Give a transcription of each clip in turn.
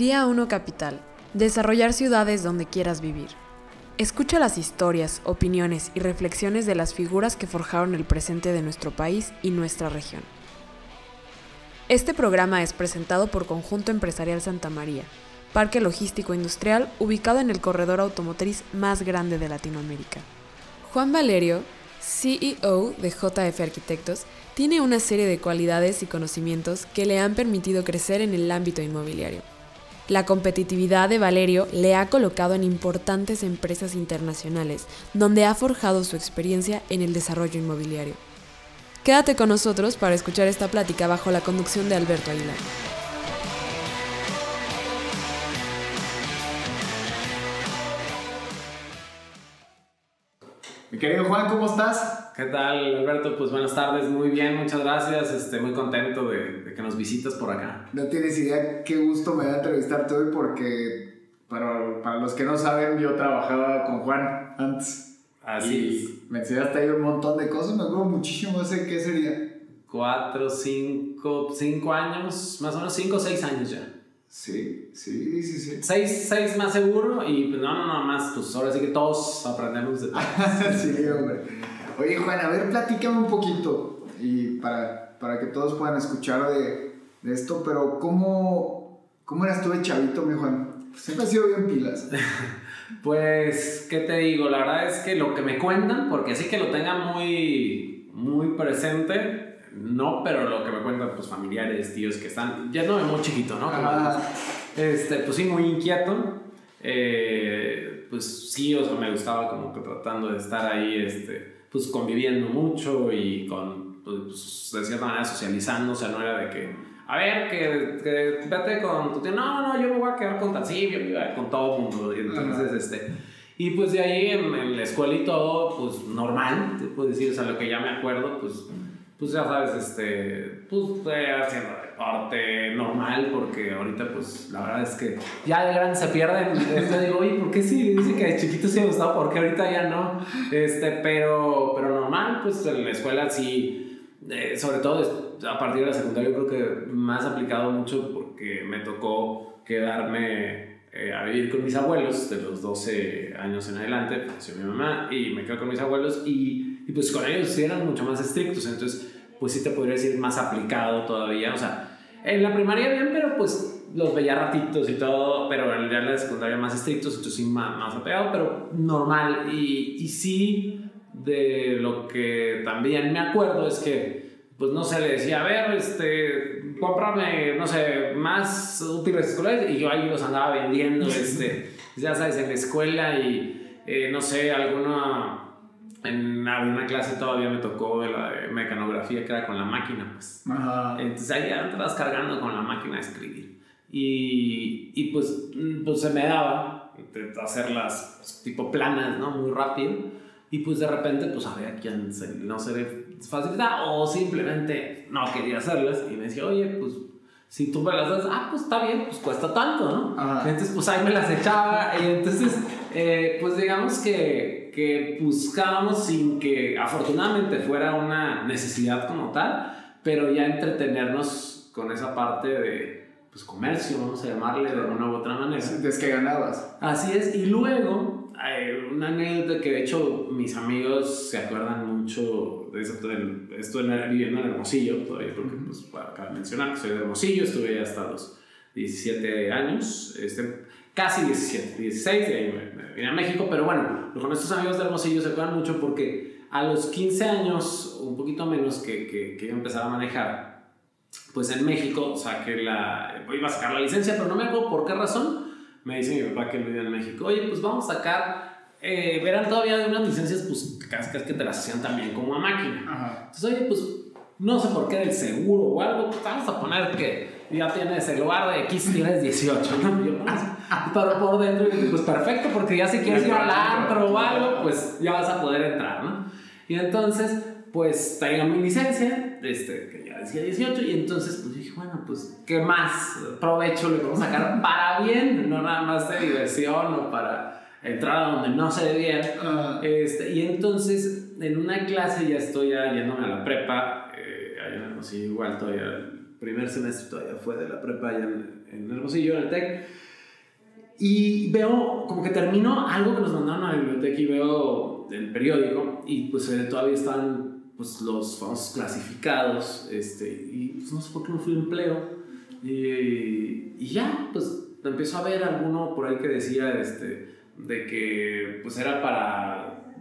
Día 1 Capital. Desarrollar ciudades donde quieras vivir. Escucha las historias, opiniones y reflexiones de las figuras que forjaron el presente de nuestro país y nuestra región. Este programa es presentado por Conjunto Empresarial Santa María, parque logístico industrial ubicado en el corredor automotriz más grande de Latinoamérica. Juan Valerio, CEO de JF Arquitectos, tiene una serie de cualidades y conocimientos que le han permitido crecer en el ámbito inmobiliario. La competitividad de Valerio le ha colocado en importantes empresas internacionales, donde ha forjado su experiencia en el desarrollo inmobiliario. Quédate con nosotros para escuchar esta plática bajo la conducción de Alberto Aguilar. Mi querido Juan, ¿cómo estás? ¿Qué tal, Alberto? Pues buenas tardes, muy bien, muchas gracias. Este, muy contento de, de que nos visitas por acá. No tienes idea qué gusto me da entrevistarte hoy porque, para, para los que no saben, yo trabajaba con Juan antes. Así y me enseñaste ahí un montón de cosas, me acuerdo muchísimo, sé qué sería. Cuatro, cinco, cinco años, más o menos cinco o seis años ya. Sí, sí, sí, sí. Seis, seis más seguro y pues no, no, no, más, pues ahora sí que todos aprendemos de todo. sí, hombre. Oye, Juan, a ver, platícame un poquito y para, para que todos puedan escuchar de, de esto, pero ¿cómo, ¿cómo eras tú de chavito, mi Juan? Siempre has sido bien pilas. Pues, ¿qué te digo? La verdad es que lo que me cuentan, porque así que lo tenga muy, muy presente, no, pero lo que me cuentan, pues familiares, tíos que están, ya no muy chiquito, ¿no? Ah, Este, pues sí, muy inquieto. Eh, pues sí, o sea, me gustaba como que tratando de estar ahí, este, pues conviviendo mucho y con, pues, de cierta manera socializando, o sea, no era de que, a ver, que, que vete con tu tío, no, no, yo me voy a quedar con tal, sí, yo me iba con todo el mundo, y entonces, este, y pues de ahí en, en la escuela y todo, pues normal, te puedo decir, o sea, lo que ya me acuerdo, pues, pues ya sabes, este, pues eh, haciendo deporte normal, porque ahorita, pues la verdad es que ya de grande se pierden. Yo digo, oye, ¿por qué sí? Dice que de chiquito sí me gustaba, ¿por qué ahorita ya no? Este, pero, pero normal, pues en la escuela sí, eh, sobre todo a partir de la secundaria, yo creo que más aplicado mucho porque me tocó quedarme eh, a vivir con mis abuelos de los 12 años en adelante, falleció mi mamá y me quedo con mis abuelos y, y pues con ellos sí eran mucho más estrictos, entonces pues sí te podría decir más aplicado todavía, o sea, en la primaria bien, pero pues los veía ratitos y todo, pero en la secundaria más estrictos, entonces sí más, más apegado, pero normal. Y, y sí de lo que también me acuerdo es que pues no sé, le decía, a ver, este, cómprame, no sé, más útiles escolares y yo ahí los andaba vendiendo, este, ya sabes, en la escuela y eh, no sé, alguna, en alguna clase todavía me tocó la de mecanografía que era con la máquina, pues. Ajá. Entonces ahí andabas cargando con la máquina de escribir. Y, y pues, mm, pues se me daba hacerlas pues, tipo planas, ¿no? Muy rápido. Y pues de repente pues había quien se, no se le facilitaba o simplemente no quería hacerlas. Y me decía, oye, pues si tú me las das, ah, pues está bien, pues cuesta tanto, ¿no? Ajá. Entonces pues ahí me las echaba. Y entonces eh, pues digamos que, que buscábamos sin que afortunadamente fuera una necesidad como tal, pero ya entretenernos con esa parte de pues comercio, vamos a llamarle de una u otra manera. Desde que ganabas. Así es, y luego una anécdota que de hecho mis amigos se acuerdan mucho de eso, del- esto en- viviendo en Hermosillo todavía, porque pues para cabe mencionar soy de Hermosillo, estuve ahí hasta los 17 años, este, casi 17, 16, y ahí me, me vine a México, pero bueno, con estos amigos de Hermosillo se acuerdan mucho porque a los 15 años, un poquito menos que, que, que iba a empezar a manejar, pues en México saqué la, iba a sacar la licencia, pero no me acuerdo por qué razón. Me dice mi papá que él vive en México, oye, pues vamos a sacar, eh, verán todavía de unas licencias, pues casi casi que te las hacían también como a máquina. Ajá. Entonces, oye, pues no sé por qué del seguro o algo, pues vamos a poner que ya tienes el lugar de X, tienes 18, ¿no? Y yo, pues, pero por dentro, pues perfecto, porque ya si quieres ir al antro o algo, pues ya vas a poder entrar, ¿no? Y entonces, pues traigo mi licencia, este, que ya decía 18, y entonces, pues dije, bueno, pues, ¿qué más provecho le podemos sacar para bien? No nada más de diversión o para entrar a donde no se debiera. Ah, Este, y entonces, en una clase ya estoy ya yéndome a la prepa, eh, allá en Hermosillo, igual todavía primer semestre todavía fue de la prepa allá en, en Hermosillo, en el TEC. Y veo, como que terminó algo que nos mandaron a la biblioteca y veo el periódico y pues eh, todavía están pues, los famosos clasificados este, y pues, no sé por qué no fui empleo. Y, y ya, pues empiezo a ver alguno por ahí que decía este, de que pues era para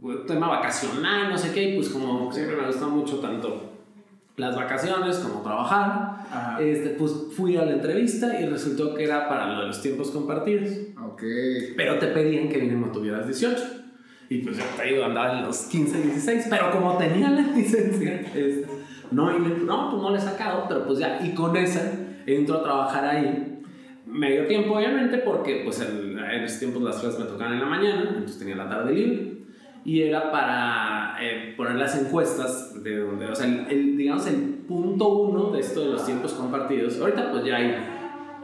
pues, tema vacacional, no sé qué, y pues como siempre me gusta mucho tanto las vacaciones como trabajar, este, pues fui a la entrevista y resultó que era para lo de los tiempos compartidos. Ok. Pero te pedían que mínimo tuvieras 18. Y pues yo te digo, andaba en los 15, 16, pero como tenía la licencia, este, no, no, pues no le he sacado, pero pues ya, y con esa entro a trabajar ahí. Medio tiempo, obviamente, porque pues en, en esos tiempos las clases me tocaban en la mañana, entonces tenía la tarde libre y era para eh, poner las encuestas de donde, o sea, el, digamos, el punto uno de esto de los tiempos compartidos. Ahorita pues ya hay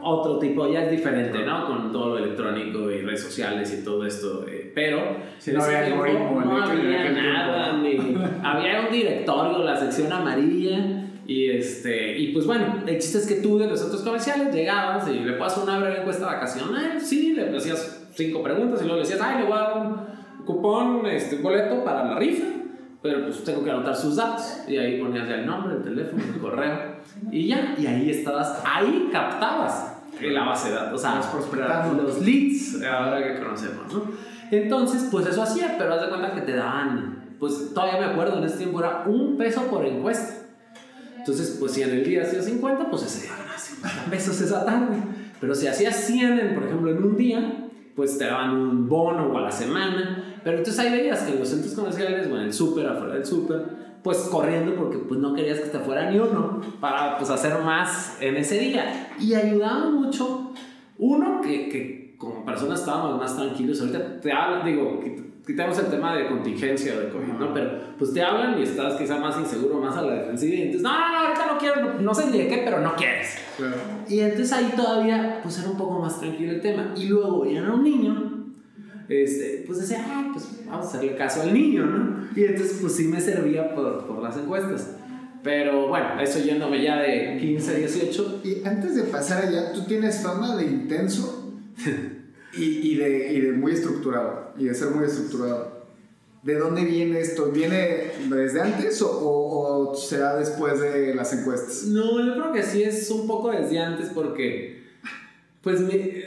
otro tipo, ya es diferente, ¿no? Con todo lo electrónico y redes sociales y todo esto, eh, pero si no había algoritmo, no había nada, ni, había un directorio, la sección amarilla. Y, este, y pues bueno, el chiste es que tú de los centros comerciales llegabas y le puedes una breve encuesta vacacional, sí, le hacías cinco preguntas y luego le decías, ay, le voy a dar un cupón, este, boleto para la rifa, pero pues tengo que anotar sus datos. Y ahí ponías el nombre, el teléfono, el correo, y ya, y ahí estabas, ahí captabas la base de datos, o sea, los leads, ahora que conocemos, ¿no? Entonces, pues eso hacía, pero haz de cuenta que te daban, pues todavía me acuerdo, en ese tiempo era un peso por encuesta. Entonces, pues si en el día hacía 50, pues ese día ganaba 50 pesos esa tarde. Pero si hacías 100, por ejemplo, en un día, pues te daban un bono o a la semana. Pero entonces ahí veías que en los centros comerciales o en el súper, afuera del súper, pues corriendo porque pues no querías que te fuera ni uno para pues hacer más en ese día. Y ayudaba mucho, uno, que, que como personas estábamos más tranquilos, ahorita te hablan, digo, quitamos el tema de contingencia de COVID, ¿no? Pero pues te hablan y estás quizá más inseguro, más a la defensiva y entonces, no, no, no, ahorita no quiero, no, sé ni de qué, pero no quieres. Y entonces ahí todavía pues era un poco más tranquilo el tema. Y luego ya era un niño este, pues decía, ah, pues vamos a hacerle caso al niño, ¿no? Y entonces pues sí me servía por, por las encuestas. Pero bueno, eso yéndome ya de 15 a 18. Y antes de pasar allá, tú tienes fama de intenso y, y, de, y de muy estructurado, y de ser muy estructurado. ¿De dónde viene esto? ¿Viene desde antes o, o, o, será después de las encuestas? No, yo creo que sí es un poco desde antes porque, pues, mi,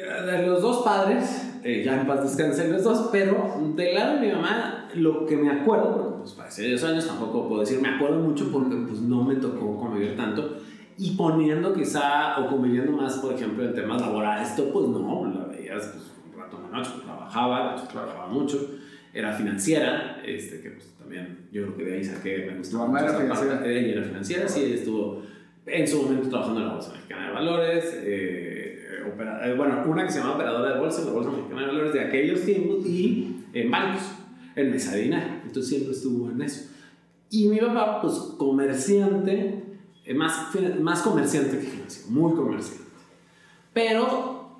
los dos padres eh, ya en paz descansen los dos, pero del lado de mi mamá, lo que me acuerdo, porque pues hace 10 años tampoco puedo decir me acuerdo mucho porque pues no me tocó convivir tanto, y poniendo quizá o conviviendo más, por ejemplo, en temas laborales, esto pues no, la veías pues, un rato en la noche, pues, trabajaba, trabajaba mucho, era financiera, este, que pues también yo creo que de ahí saqué, me gustó. mamá era financiera. Ella era financiera, sí, estuvo en su momento trabajando en la Bolsa Mexicana de Valores, eh, eh, bueno, una que se llama operadora de bolsa, la Bolsa Mexicana de Valores de aquellos tiempos, y en bancos, en mesa de dinero. Entonces siempre estuvo en eso. Y mi papá, pues comerciante, eh, más, más comerciante que financiero, muy comerciante. Pero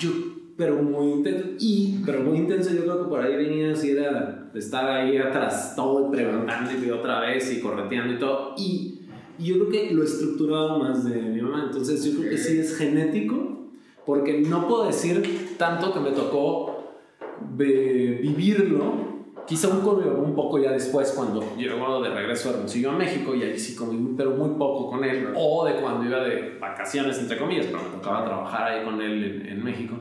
yo, pero muy intenso, y, pero muy intenso, yo creo que por ahí venía así, era estar ahí atrás, todo preguntando y otra vez y correteando y todo. Y, y yo creo que lo he estructurado más de mi mamá, entonces yo creo que sí es genético porque no puedo decir tanto que me tocó vivirlo. Quizá un, un poco ya después, cuando llegó de regreso a Hermosillo a México, y ahí sí comí, pero muy poco con él, o de cuando iba de vacaciones, entre comillas, pero me tocaba trabajar ahí con él en, México.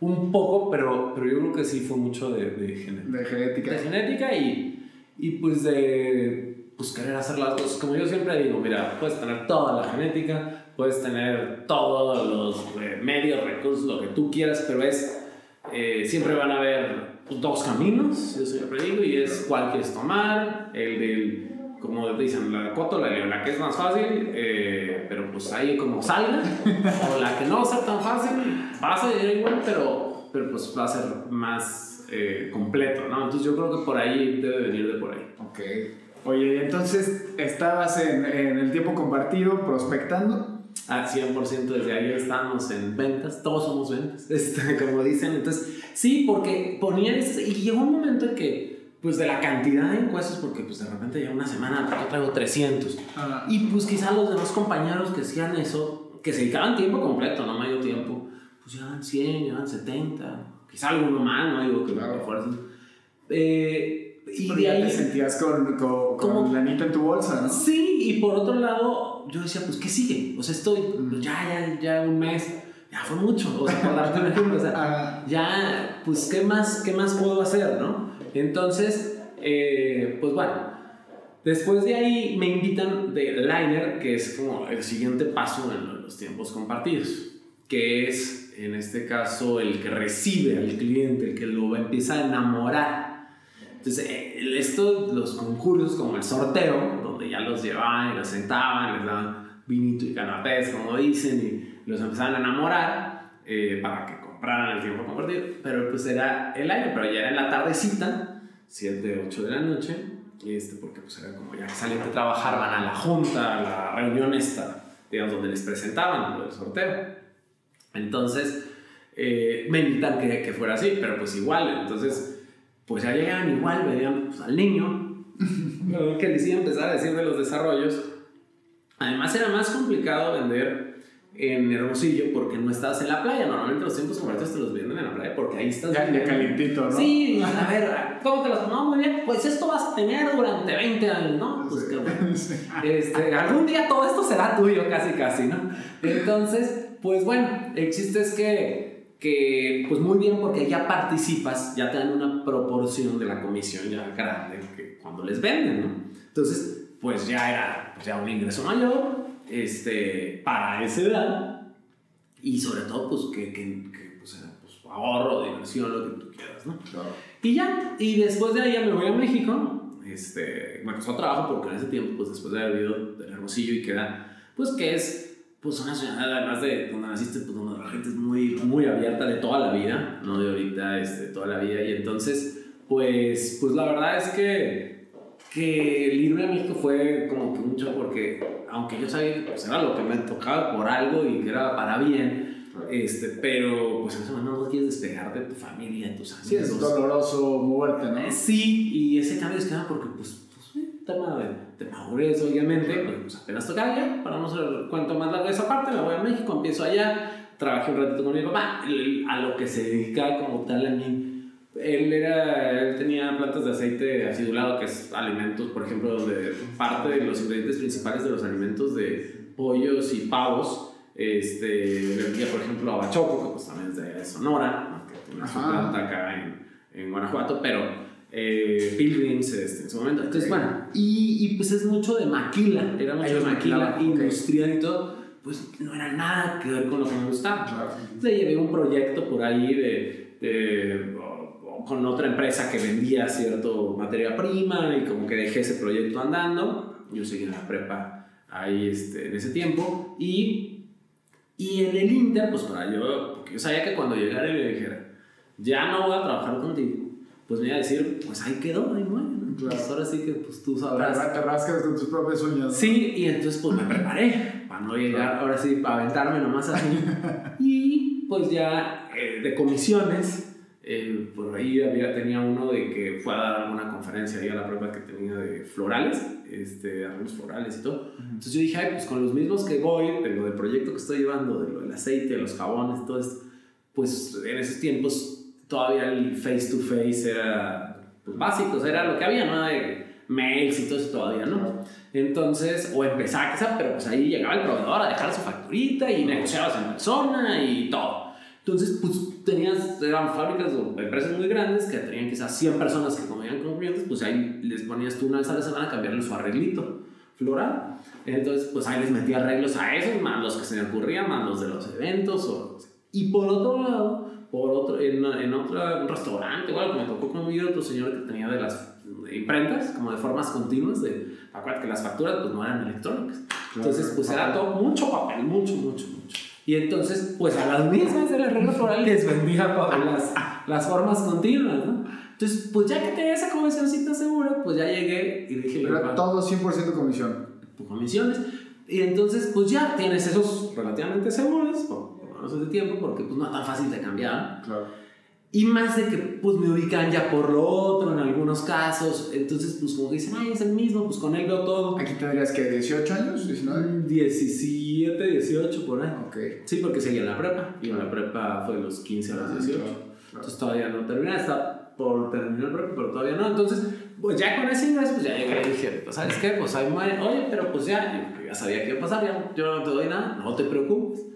Un poco, pero, pero yo creo que sí fue mucho de, de, de genética. De genética y, y pues de pues querer hacer las cosas. Como yo siempre digo, mira, puedes tener toda la genética, puedes tener todos los eh, medios, recursos, lo que tú quieras, pero es, eh, siempre van a haber dos caminos, yo siempre digo, y es cuál quieres tomar, el del, como dicen, la coto, la la que es más fácil, eh, pero pues ahí como salga, o la que no sea tan fácil, vas a ir igual, pero, pero pues va a ser más completo, ¿no? Entonces yo creo que por ahí debe venir de por ahí. Ok. Oye, entonces estabas en, en el tiempo compartido prospectando al 100% desde ayer estamos en ventas, todos somos ventas, este, como dicen. Entonces, sí, porque ponían, y llegó un momento en que pues de la cantidad de encuestas, porque pues de repente ya una semana yo traigo 300. Ah, Y pues quizá los demás compañeros que hacían eso, que se dedicaban tiempo completo, no medio tiempo, pues llevan 100, llevan 70, quizá alguno más, no digo que Claro. que fuera así. Eh, y pero de ya ahí... te sentías con, con, con ¿Cómo? la anita en tu bolsa, ¿no? Sí, y por otro lado, yo decía, pues, ¿qué sigue? O sea, estoy, pues, ya, ya, ya un mes, ya fue mucho, o sea, por darte un ejemplo, o sea, ya, pues, ¿qué más, qué más puedo hacer, no? Entonces, eh, pues bueno, después de ahí me invitan de Liner, que es como el siguiente paso en los tiempos compartidos, que es, en este caso, el que recibe al cliente, el que lo empieza a enamorar. Entonces, eh, esto, los concursos como el sorteo, donde ya los llevaban y los sentaban, les daban vinito y canapés, como dicen, y los empezaban a enamorar eh, para que compraran el tiempo compartido. Pero pues era el aire, pero ya era en la tardecita, 7, 8 de la noche, este, porque pues era como ya que salían de trabajar, van a la junta, a la reunión esta, digamos, donde les presentaban lo del sorteo. Entonces, eh, me invitan que, que fuera así, pero pues igual, entonces, pues ya llegan igual, veían pues, al niño, lo que les iba a empezar a decir de los desarrollos. Además era más complicado vender en Hermosillo porque no estabas en la playa. Normalmente los tiempos compartidos te los venden en la playa porque ahí estás. ya, ya calientito, ¿no? Sí, a ver, ¿cómo te los No, muy bien. Pues esto vas a tener durante 20 años, ¿no? Pues qué bueno. Sí. Este, algún día todo esto será tuyo, casi, casi, ¿no? Entonces, pues bueno, el chiste es que, que, pues muy bien, porque ya participas, ya te dan una proporción de la comisión ya grande que cuando les venden, ¿no? Entonces, pues ya era pues ya un ingreso mayor, este, para esa edad, y sobre todo, pues que, que, que, pues, era, pues, ahorro, diversión, lo que tú quieras, ¿no? Claro. Y ya, y después de ahí ya me voy a México. Este, me costó trabajo porque en ese tiempo, pues después de haber vivido del Hermosillo y que era, pues que es, pues una ciudad, además de donde naciste, pues la gente es muy, muy abierta de toda la vida, no de ahorita, este, toda la vida. Y entonces, pues, pues la verdad es que, que el irme a México fue como que mucho porque, aunque yo sabía que pues, era lo que me tocaba por algo y que era para bien, este, pero pues en ese momento no quieres despegar de tu familia, de tus Sí, amigos. es doloroso moverte, ¿no? Eh, Sí, y ese cambio es que era porque, pues, pues tema de, de madurez, obviamente, pues, pues, apenas tocaba ya, para no hacer cuento más largo de esa parte, me voy a México, empiezo allá, trabajé un ratito con mi papá, a lo que se dedicaba como tal a mí. Él, era, él tenía plantas de aceite acidulado, que es alimentos, por ejemplo, donde parte de los ingredientes principales de los alimentos de pollos y pavos, este, vendía, por ejemplo, a Bachoco, que pues también es de Sonora, ¿no? que tiene su planta acá en, en Guanajuato, pero eh, Pilgrims este, en su momento. Entonces, bueno, y, y pues es mucho de maquila, era mucho de maquila industrial y todo, pues no era nada que ver con lo que me gustaba. Claro. Le llevé un proyecto por ahí de, de- o- o con otra empresa que vendía cierto materia prima y como que dejé ese proyecto andando. Yo seguí en la prepa ahí este, en ese tiempo y, y en el Inter, pues para yo, porque yo sabía que cuando llegara y le dijera, ya no voy a trabajar contigo, pues me iba a decir, pues ahí quedó, ahí muere. Claro. Pues ahora sí que pues tú sabrás. te rascas con tus propias uñas. Sí, y entonces pues me preparé para no llegar, ahora sí, para aventarme nomás así. Y pues ya eh, de comisiones, eh, por ahí había, tenía uno de que fue a dar alguna conferencia ahí a la prueba que tenía de florales, este, arreglos florales y todo. Entonces yo dije, ay, pues con los mismos que voy, de lo del proyecto que estoy llevando, de lo del aceite, de los jabones, todo esto, pues en esos tiempos todavía el face to face era pues, básico, o sea, era lo que había, ¿no? De mails y todo eso todavía, ¿no? Entonces, o empezaba quizá, pero pues ahí llegaba el proveedor a dejar su facturita y negociabas en persona y todo. Entonces, pues tenías, eran fábricas o empresas muy grandes que tenían quizás 100 personas que convivían con clientes, pues ahí les ponías tú una vez a la semana a cambiarle su arreglito floral. Entonces, pues ahí les metía arreglos a esos, más los que se me ocurrían, más los de los eventos. O, y por otro lado, por otro, en, en otro restaurante, igual, me tocó convivir otro señor que tenía de las imprentas, como de formas continuas, de, acuérdate que las facturas pues no eran electrónicas. Entonces, pues era todo mucho papel, mucho, mucho, mucho. Y entonces, pues a las mismas del arreglo floral les vendía pa- las, las formas continuas, ¿no? Entonces, pues ya que tenía esa comisioncita segura, pues ya llegué y dije, Pero "Papá, todo 100% comisión. comisiones. Y entonces, pues ya tienes esos relativamente seguros, por, menos ese tiempo, porque pues no es tan fácil de cambiar. Claro. Y más de que pues me ubican ya por lo otro en algunos casos. Entonces pues como que dicen, ay, es el mismo, pues con él veo todo. Aquí tendrías que 18 años, 19. 17, 18 por ahí. Ok. Sí, porque seguía en la prepa. Y en la prepa fue de los 15 a los 18. Ah, claro, claro. Entonces todavía no terminé, está por terminar el prepa, pero todavía no. Entonces, pues ya con ese inglés, pues ya llegué y dije, pues sabes qué, pues ahí muere. Oye, pero pues ya, ya sabía qué iba a pasar, ya, yo no te doy nada, no te preocupes.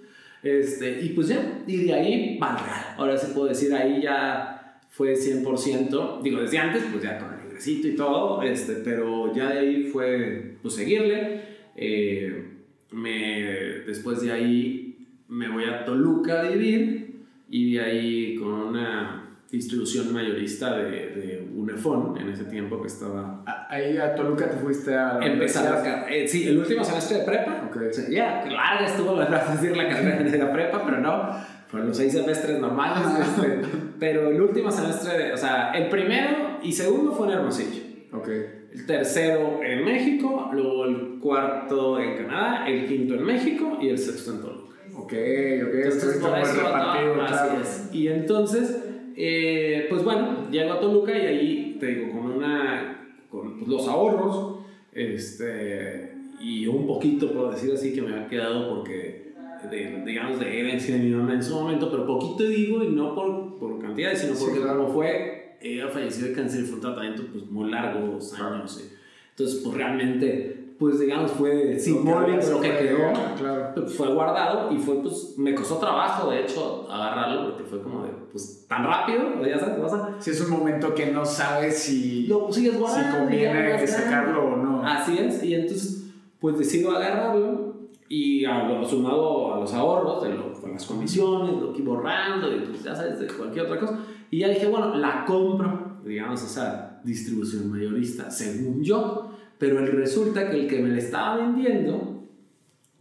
Este, y pues ya, y de ahí, vale, ahora sí puedo decir, ahí ya fue 100%, digo, desde antes, pues ya con el ingresito y todo, este, pero ya de ahí fue, pues seguirle. Eh, me, después de ahí me voy a Toluca a vivir y de ahí con una distribución mayorista de Unefón en ese tiempo que estaba Ahí a Toluca te fuiste a la empezar universidad. acá. Eh, sí, el último semestre de prepa. Ok. O sea, ya, larga estuvo la decir la carrera de la prepa, pero no. Fueron los seis semestres normales. este, pero el último semestre, de, o sea, el primero y segundo fue en Hermosillo. Ok. El tercero en México, luego el cuarto en Canadá, el quinto en México y el sexto en Toluca. Ok, ok. Entonces, por eso, repartido, no, así claro. es. Y entonces, eh, pues bueno, llego a Toluca y ahí, te digo, con una, con pues, los ahorros, este, y un poquito, por decir así, que me ha quedado porque, de, digamos, de herencia de mi mamá en su momento, pero poquito digo, y no por, por cantidad, sino Sí, porque claro. como fue, ella falleció de cáncer y fue un tratamiento pues muy largo, dos años, eh. entonces pues realmente, pues digamos, fue simbólico lo que quedó Claro. pues, fue guardado y fue pues me costó trabajo de hecho agarrarlo porque fue como de pues tan rápido ya sabes vas a Si es un momento que no sabes si, lo sigues si guardando ya lo conviene vas sacarlo o no. así es y entonces pues decido agarrarlo y a lo sumado a los ahorros de, lo, de las comisiones lo que iba borrando y pues ya sabes de cualquier otra cosa y ya dije bueno la compro digamos esa distribución mayorista según yo pero el resulta que el que me la estaba vendiendo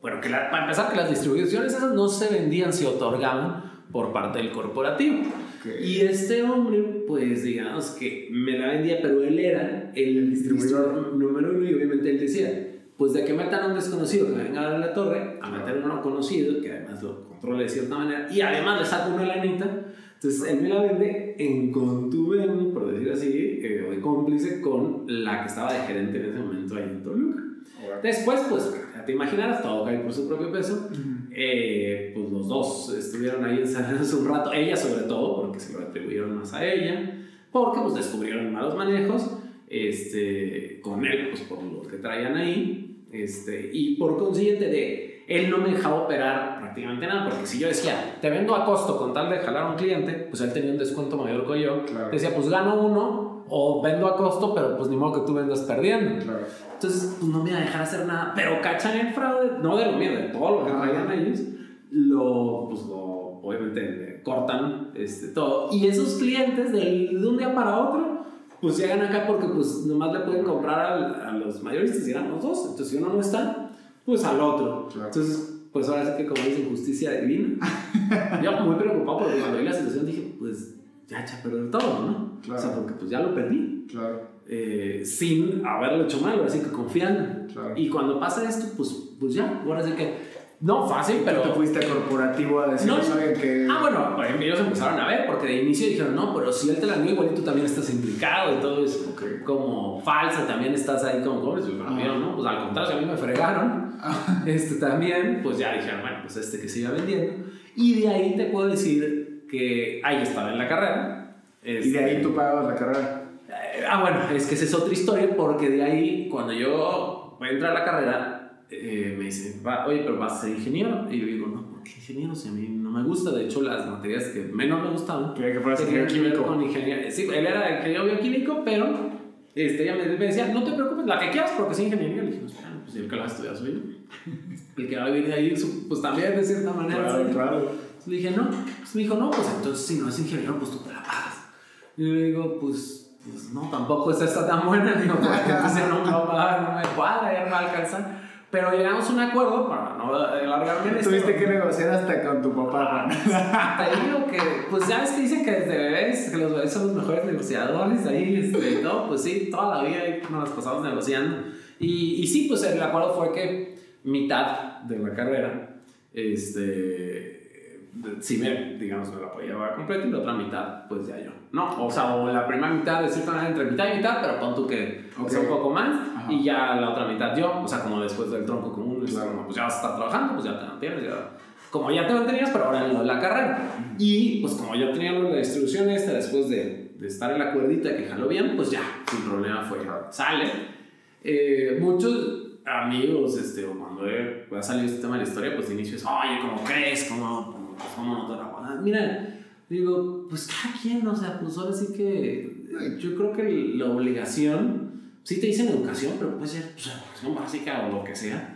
bueno, que la- para empezar, que las distribuciones esas no se vendían, se otorgaban por parte del corporativo. Ok. Y este hombre, pues digamos que me la vendía, pero él era el distribuidor número uno y obviamente él decía, pues de que metan a un desconocido que me venga a la torre, a meter a uno conocido, que además lo controle de cierta manera, y además le saco una lanita. Entonces él me la vende en contubernio, por decir así, eh, de cómplice con la que estaba de gerente en ese momento ahí en Toluca. Después, pues, ya te imaginarás, todo cae por su propio peso. Eh, pues los dos estuvieron ahí encerrados un rato, ella sobre todo, porque se lo atribuyeron más a ella, porque pues descubrieron malos manejos este, con él, pues por lo que traían ahí, este, y por consiguiente de él no me dejaba operar prácticamente nada, porque si yo decía, te vendo a costo con tal de jalar a un cliente, pues él tenía un descuento mayor que yo, Claro. decía, pues gano uno, o vendo a costo, pero pues ni modo que tú vendas perdiendo. Claro. Entonces, pues no me iba a dejar hacer nada. Pero cachan el fraude, no de lo mío, de todo lo que traían ellos. Lo, pues lo, obviamente, cortan este, todo. Y esos clientes, del- de un día para otro, pues llegan acá porque, pues, nomás le pueden comprar al- a los mayoristas y eran los dos. Entonces, si uno no está, pues al otro. Claro. Entonces, pues ahora sí que, como dicen, justicia divina. Yo muy preocupado porque cuando vi la situación dije, pues, ya echa a perder todo, ¿no? Claro. O sea, porque pues ya lo perdí Claro. eh, sin haberlo hecho mal, así que confiando. Claro. Y cuando pasa esto, pues, pues ya, ahora sí que, no fácil, pero... Te fuiste a corporativo a decir, No. ¿saben que Ah, bueno, ejemplo, ellos empezaron a ver, porque de inicio dijeron, no, pero si él te la dio igual y tú también estás implicado y todo es Ok. como falsa, también estás ahí como cómplice, pero Ah. no, pues al contrario, a mí me fregaron, este también, pues ya dijeron, bueno, pues este que se iba vendiendo, y de ahí te puedo decir que ahí estaba en la carrera. Y de ahí este, tú pagabas la carrera. eh, Ah, bueno, es que esa es otra historia porque de ahí, cuando yo entro a la carrera, eh, me dice, "Va, oye, pero vas a ser ingeniero. Y yo digo, no, ¿por qué ingeniero? Si a mí no me gusta. De hecho, las materias que menos me gustaban Quería que fueras ingeniero químico. con ingeniería. Sí, él era ingeniero bioquímico, pero este, ella me, me decía, no te preocupes, la que quieras porque es ingeniería. Le dije, no, espera, pues el que la va a estudiar soy yo. El que va a vivir de ahí, pues también de cierta manera. Claro, claro. Le dije, no. Pues me dijo, no, pues entonces si no es ingeniero, pues tú te la pagas. Y yo le digo, pues, pues no, tampoco es esta tan buena. Digo, porque entonces no me va a pagar, no me cuadra, ya no me va a alcanzar. Pero llegamos a un acuerdo para no alargarme en esto. Tuviste que negociar hasta con tu papá, Juan. Te digo que, pues ya ves que dicen que desde bebés, que los bebés son los mejores negociadores ahí, este, y todo, pues sí, toda la vida nos pasamos negociando. Y, y sí, pues el acuerdo fue que mitad de la carrera, este, si me, digamos, me la podía llevar completa y la otra mitad, pues ya yo. No, o sea, o la primera mitad de cierta manera entre mitad y mitad, pero pon tú que Ok. sea un poco más Ajá. y ya la otra mitad yo, o sea, como después del tronco común, Claro. como, pues ya vas a estar trabajando, pues ya te mantienes, ya. Como ya te mantenías, pero ahora en la carrera. Y pues como yo tenía la distribución esta, después de, de estar en la cuerdita que jaló bien, pues ya, sin problema fue, sale. Eh, muchos amigos, este, cuando he, ha salido este tema de la historia, pues de inicio es, oye, ¿cómo crees? ¿Cómo, pues, cómo no te la van a-?" Mira, digo, pues cada quien, o sea, pues ahora sí que yo creo que la obligación, sí te dicen educación, pero puede ser pues, educación básica o lo que sea.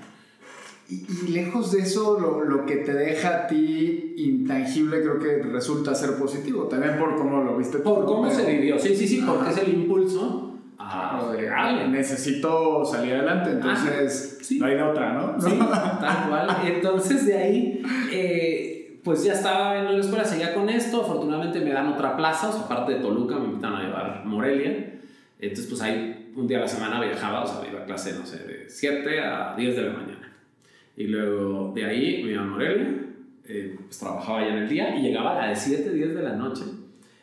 Y, y lejos de eso, lo, lo que te deja a ti intangible creo que resulta ser positivo. También por cómo lo viste tú, Por cómo pero- se vivió, sí, sí, sí, porque Ajá. es el impulso a Claro, de, pegarle. necesito salir adelante, entonces Ah, sí. no hay de otra, ¿no? Sí, tal cual. Entonces de ahí, eh, pues ya estaba en la escuela, seguía con esto. Afortunadamente me dan otra plaza, o sea, aparte de Toluca, me invitan a llevar Morelia. Entonces, pues ahí un día a la semana viajaba, o sea, iba a clase, no sé, de 7 a 10 de la mañana. Y luego de ahí me iba a Morelia, eh, pues trabajaba ya en el día y llegaba a las 7, 10 de la noche.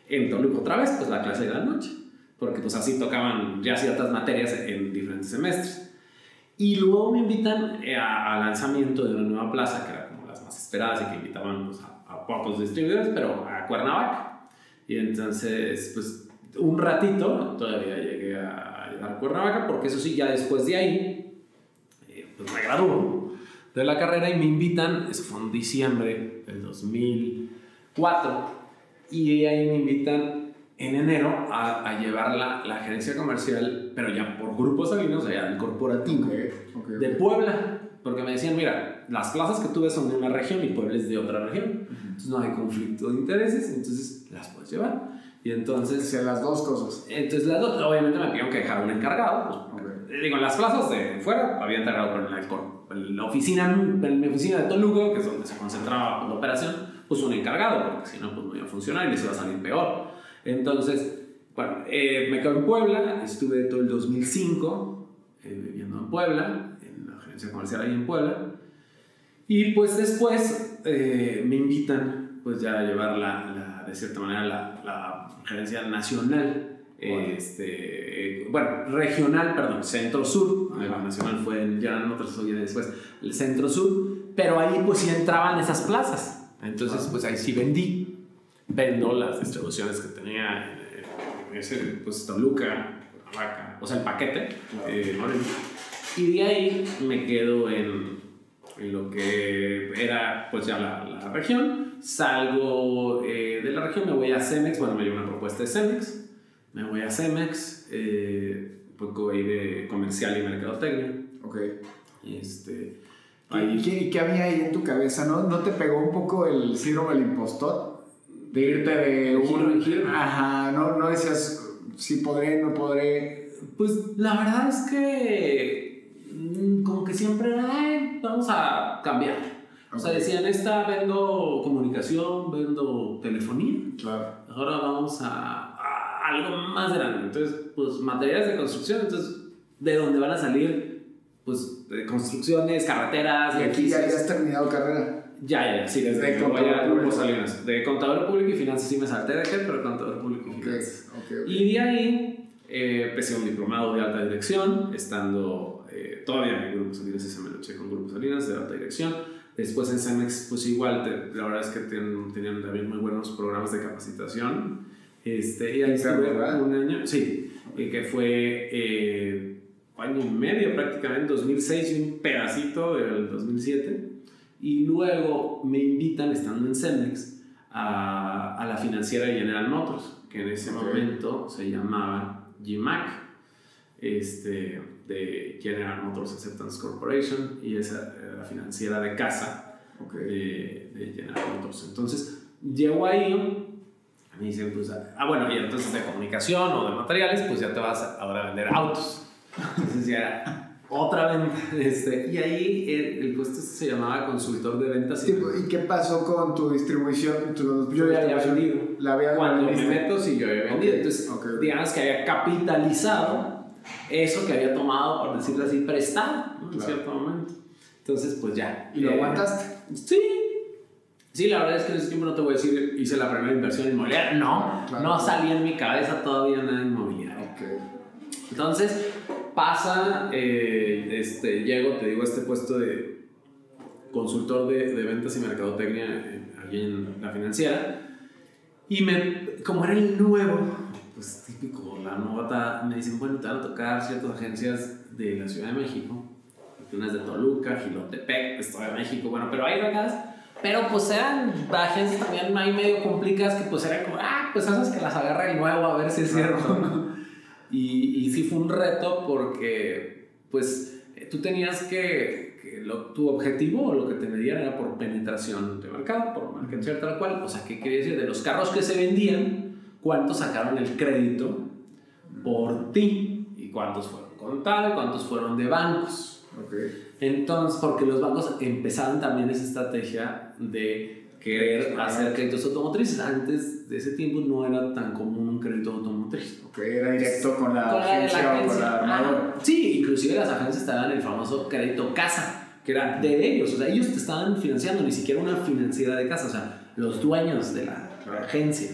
En Toluca otra vez, pues la clase de la noche. Porque pues así tocaban ya ciertas materias en diferentes semestres. Y luego me invitan eh, a- al lanzamiento de una nueva plaza, que era como las más esperadas y que invitaban pues, a, a pocos distribuidores, pero a Cuernavaca. Y entonces, pues un ratito todavía llegué a llegar a Cuernavaca, porque eso sí, ya después de ahí, eh, pues me graduó de la carrera y me invitan, eso fue en diciembre del 2004, y ahí me invitan en enero a, a llevar la, la gerencia comercial, pero ya por grupos salinos, allá del corporativo Ok, ok, ok. de Puebla, porque me decían, mira, las plazas que tú ves son de una región y Puebla es de otra región, entonces no hay conflicto de intereses, entonces las puedes llevar. Y entonces, Hacia las dos cosas. entonces las dos, obviamente me pidieron que dejara un encargado, pues, Ok. eh, digo, en las plazas de fuera había encargado en la, por- la oficina, en mi oficina de Toluca, que es donde se concentraba la operación, pues un encargado, porque si no, pues no iba a funcionar y les iba a salir peor. Entonces, bueno, eh, me quedo en Puebla, estuve todo el 2005 eh, viviendo en Puebla, en la agencia comercial ahí en Puebla, y pues después eh, me invitan pues ya a llevar la, la- de cierta manera la, la gerencia nacional, eh, este, eh, bueno, regional, perdón, centro-sur, la nacional fue ya en otras después, el centro-sur, pero ahí pues sí entraban esas plazas, entonces pues ahí sí vendí, vendo las distribuciones que tenía en, en ese, pues Toluca, Cuernavaca, o sea, el paquete, Claro. eh, y de ahí me quedo en, en lo que era pues ya la, la región, salgo eh, de la región, me voy a Cemex, bueno, me dio una propuesta de Cemex, me voy a Cemex, eh, un poco ahí de comercial y mercadotecnia, Ok. y este, ¿Y ahí qué, y qué había ahí en tu cabeza? ¿No, ¿No te pegó un poco el síndrome del impostor? De irte de un... Ajá, no, no decías si podré, no podré. Pues la verdad es que mm, como que siempre era, "Ay, vamos a cambiar. O sea, Ok. decían, esta vendo comunicación, vendo telefonía, Claro. ahora vamos a, a algo más grande. Entonces, pues materiales de construcción, entonces, ¿de dónde van a salir? Pues de construcciones, carreteras, Y aquí ya edificios. habías terminado carrera. Ya, ya, sí, desde De contador público. Salinas. De contador público y finanzas sí me salté de qué, pero contador público y finanzas. ok, ok. Y de ahí eh, empecé un diplomado de alta dirección, estando eh, todavía en Grupo Salinas, y se me lo eché con Grupo Salinas de alta dirección. Después en Cemex, pues igual, te- la verdad es que tienen- tenían también muy buenos programas de capacitación. Este, y ahí estuve un año, sí, y que fue eh, año y medio prácticamente, 2006 y un pedacito del 2007. Y luego me invitan, estando en Cemex, a, a la financiera de General Motors, que en ese Ok. momento se llamaba GMAC, este, de General Motors Acceptance Corporation, y esa era la financiera de casa Ok. de, de General Motors. Entonces, llego ahí, me dicen, pues, ah, bueno, y entonces de comunicación o de materiales, pues ya te vas a- ahora a vender autos. Entonces ya era otra venta. Este, y ahí el, el puesto este se llamaba consultor de ventas. y Sí, ¿Y qué pasó con tu distribución? Tu, yo ya había vendido. La había Cuando me meto, sí, yo había vendido. Ok, Entonces, ok, ok. digamos que había capitalizado eso que había tomado, por decirlo así, prestado ¿no? en Claro. cierto momento. Entonces, pues ya. ¿Y lo eh, aguantaste? Sí. Sí, la verdad es que en ese tiempo no te voy a decir, hice la primera inversión inmobiliaria. No, Claro. no salía en mi cabeza todavía nada inmobiliario. Ok. Entonces, pasa, eh, este, llego, te digo, a este puesto de consultor de, de ventas y mercadotecnia en- allí en la financiera. Y me, como era el nuevo, pues típico, la novata, me dicen, bueno, te van a tocar ciertas agencias de la Ciudad de México, unas de Toluca, Gilotepec, Estado de México, bueno, pero hay regadas. Pero pues eran agencias también ahí medio complicadas que pues era como, ah, pues esas que las agarra el nuevo a ver si es cierto. Y, y sí fue un reto porque, pues, eh, tú tenías que, que lo- tu objetivo o lo que te medían era por penetración de mercado, por market share tal cual. O sea, ¿qué quería decir? De los carros que se vendían, ¿cuántos sacaron el crédito por ti? ¿Y cuántos fueron contados? ¿Cuántos fueron de bancos? Ok. Entonces, porque los bancos empezaron también esa estrategia de querer hacer créditos automotrices. Antes de ese tiempo no era tan común un crédito automotriz. Ok, era directo con la Con la de la agencia o con agencia. la armadora. Ah, sí, inclusive las agencias te daban el famoso crédito casa, que era de ellos. O sea, ellos te estaban financiando, ni siquiera una financiera de casa, o sea, los dueños de la, de la agencia.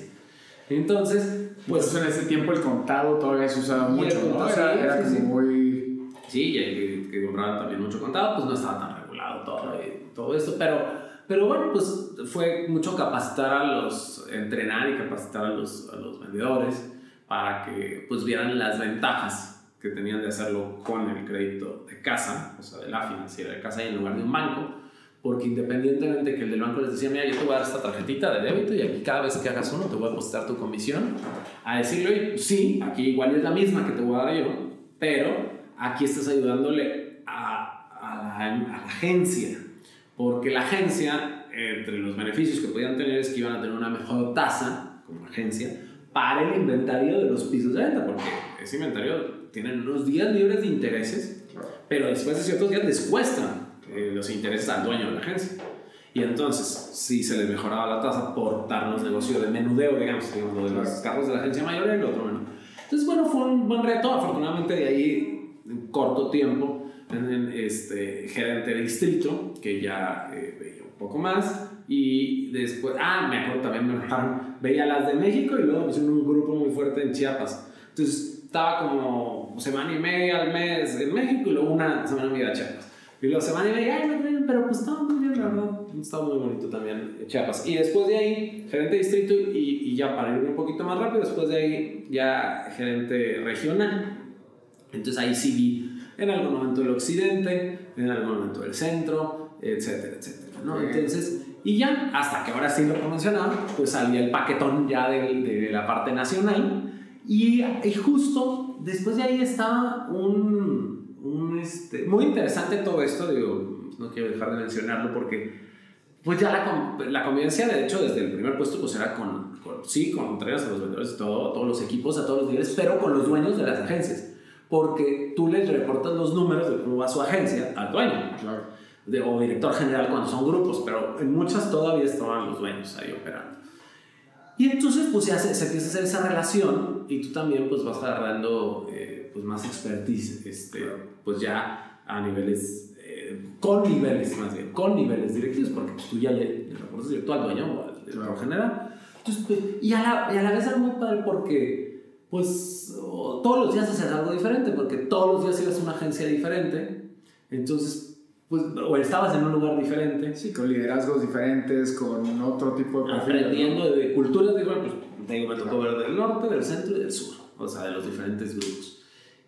Entonces, Pues pues en ese tiempo el contado todavía se usaba mucho, ¿no? contado, Era, sí, era sí, como sí. muy... Sí, y el que, que compraban también mucho contado, pues no estaba tan regulado todo, y todo esto, pero, pero bueno, pues fue mucho capacitar a los, entrenar y capacitar a los, a los vendedores para que pues vieran las ventajas que tenían de hacerlo con el crédito de casa, o sea, de la financiera de casa y en lugar de un banco, porque independientemente que el del banco les decía, mira, yo te voy a dar esta tarjetita de débito y aquí cada vez que hagas uno te voy a depositar tu comisión, a decirle, oye, sí, aquí igual es la misma que te voy a dar yo, pero aquí estás ayudándole a, a la, a la agencia, porque la agencia, entre los beneficios que podían tener es que iban a tener una mejor tasa como agencia para el inventario de los pisos de venta, porque ese inventario tienen unos días libres de intereses, pero después de ciertos días les cuestan eh, los intereses al dueño de la agencia. Y entonces, si se les mejoraba la tasa por darnos negocio de menudeo, digamos, digamos, lo de los carros de la agencia mayor y el otro menú. Entonces, bueno, fue un buen reto. Afortunadamente, de ahí, en corto tiempo, en, en, este gerente de distrito, que ya eh, veía un poco más. Y después, ah, me acuerdo también, me dejaron, veía las de México y luego hicieron un grupo muy fuerte en Chiapas. Entonces, estaba como semana y media al mes en México y luego una semana y media en Chiapas. Y luego semana y media, ay, me traen, pero pues estaba muy bien, la verdad. Estaba muy bonito también Chiapas. Y después de ahí, gerente de distrito y, y ya para irme un poquito más rápido, después de ahí ya gerente regional. Entonces ahí sí vi en algún momento el occidente, en algún momento el centro, etcétera, etcétera. ¿no? Entonces, y ya, hasta que ahora sí lo mencionaba, pues salía el paquetón ya de, de la parte nacional. Y, y justo después de ahí estaba un, un este, muy interesante todo esto, digo, no quiero dejar de mencionarlo porque pues ya la, la convivencia, de hecho, desde el primer puesto, pues era con, con- sí, con entregas a los vendedores todo, todos los equipos, a todos los líderes, pero con los dueños de las agencias. Porque tú les reportas los números de cómo va su agencia al dueño Claro. de- o director general cuando son grupos, pero en muchas todavía estaban los dueños ahí operando. Y entonces pues se, se empieza a hacer esa relación y tú también pues vas agarrando eh, pues más expertise, este, pues ya a niveles, eh, con niveles más bien, con niveles directivos, porque pues, tú ya le, reportas directo al dueño o al director general. Entonces, pues, y, a la, y a la vez era muy padre porque pues o todos los días haces algo diferente, porque todos los días ibas a una agencia diferente, entonces pues o estabas en un lugar diferente, Sí, con liderazgos diferentes, con otro tipo de perfil. aprendiendo de culturas diferentes, pues te digo, me tocó ver del norte, del centro y del sur, o sea, de los diferentes grupos.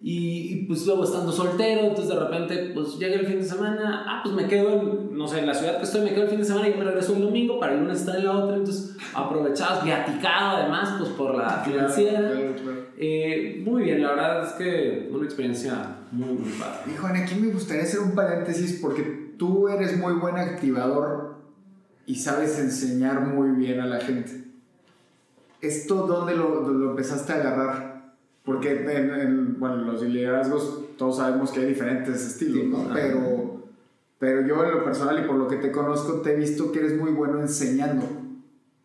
Y, y, pues luego estando soltero, entonces de repente pues llega el fin de semana, ah, pues me quedo en, no sé, en la ciudad que estoy, me quedo el fin de semana y me regreso el domingo para el lunes estar en la otra, entonces aprovechabas, viaticado además, pues por la financiera. Claro, claro. Eh, muy bien, la verdad es que una experiencia muy, muy padre. Y Juan, aquí me gustaría hacer un paréntesis porque tú eres muy buen activador y sabes enseñar muy bien a la gente. ¿Esto dónde lo, lo empezaste a agarrar? Porque en, en, bueno, los liderazgos todos sabemos que hay diferentes estilos, ¿no? Pero, pero yo en lo personal y por lo que te conozco te he visto que eres muy bueno enseñando.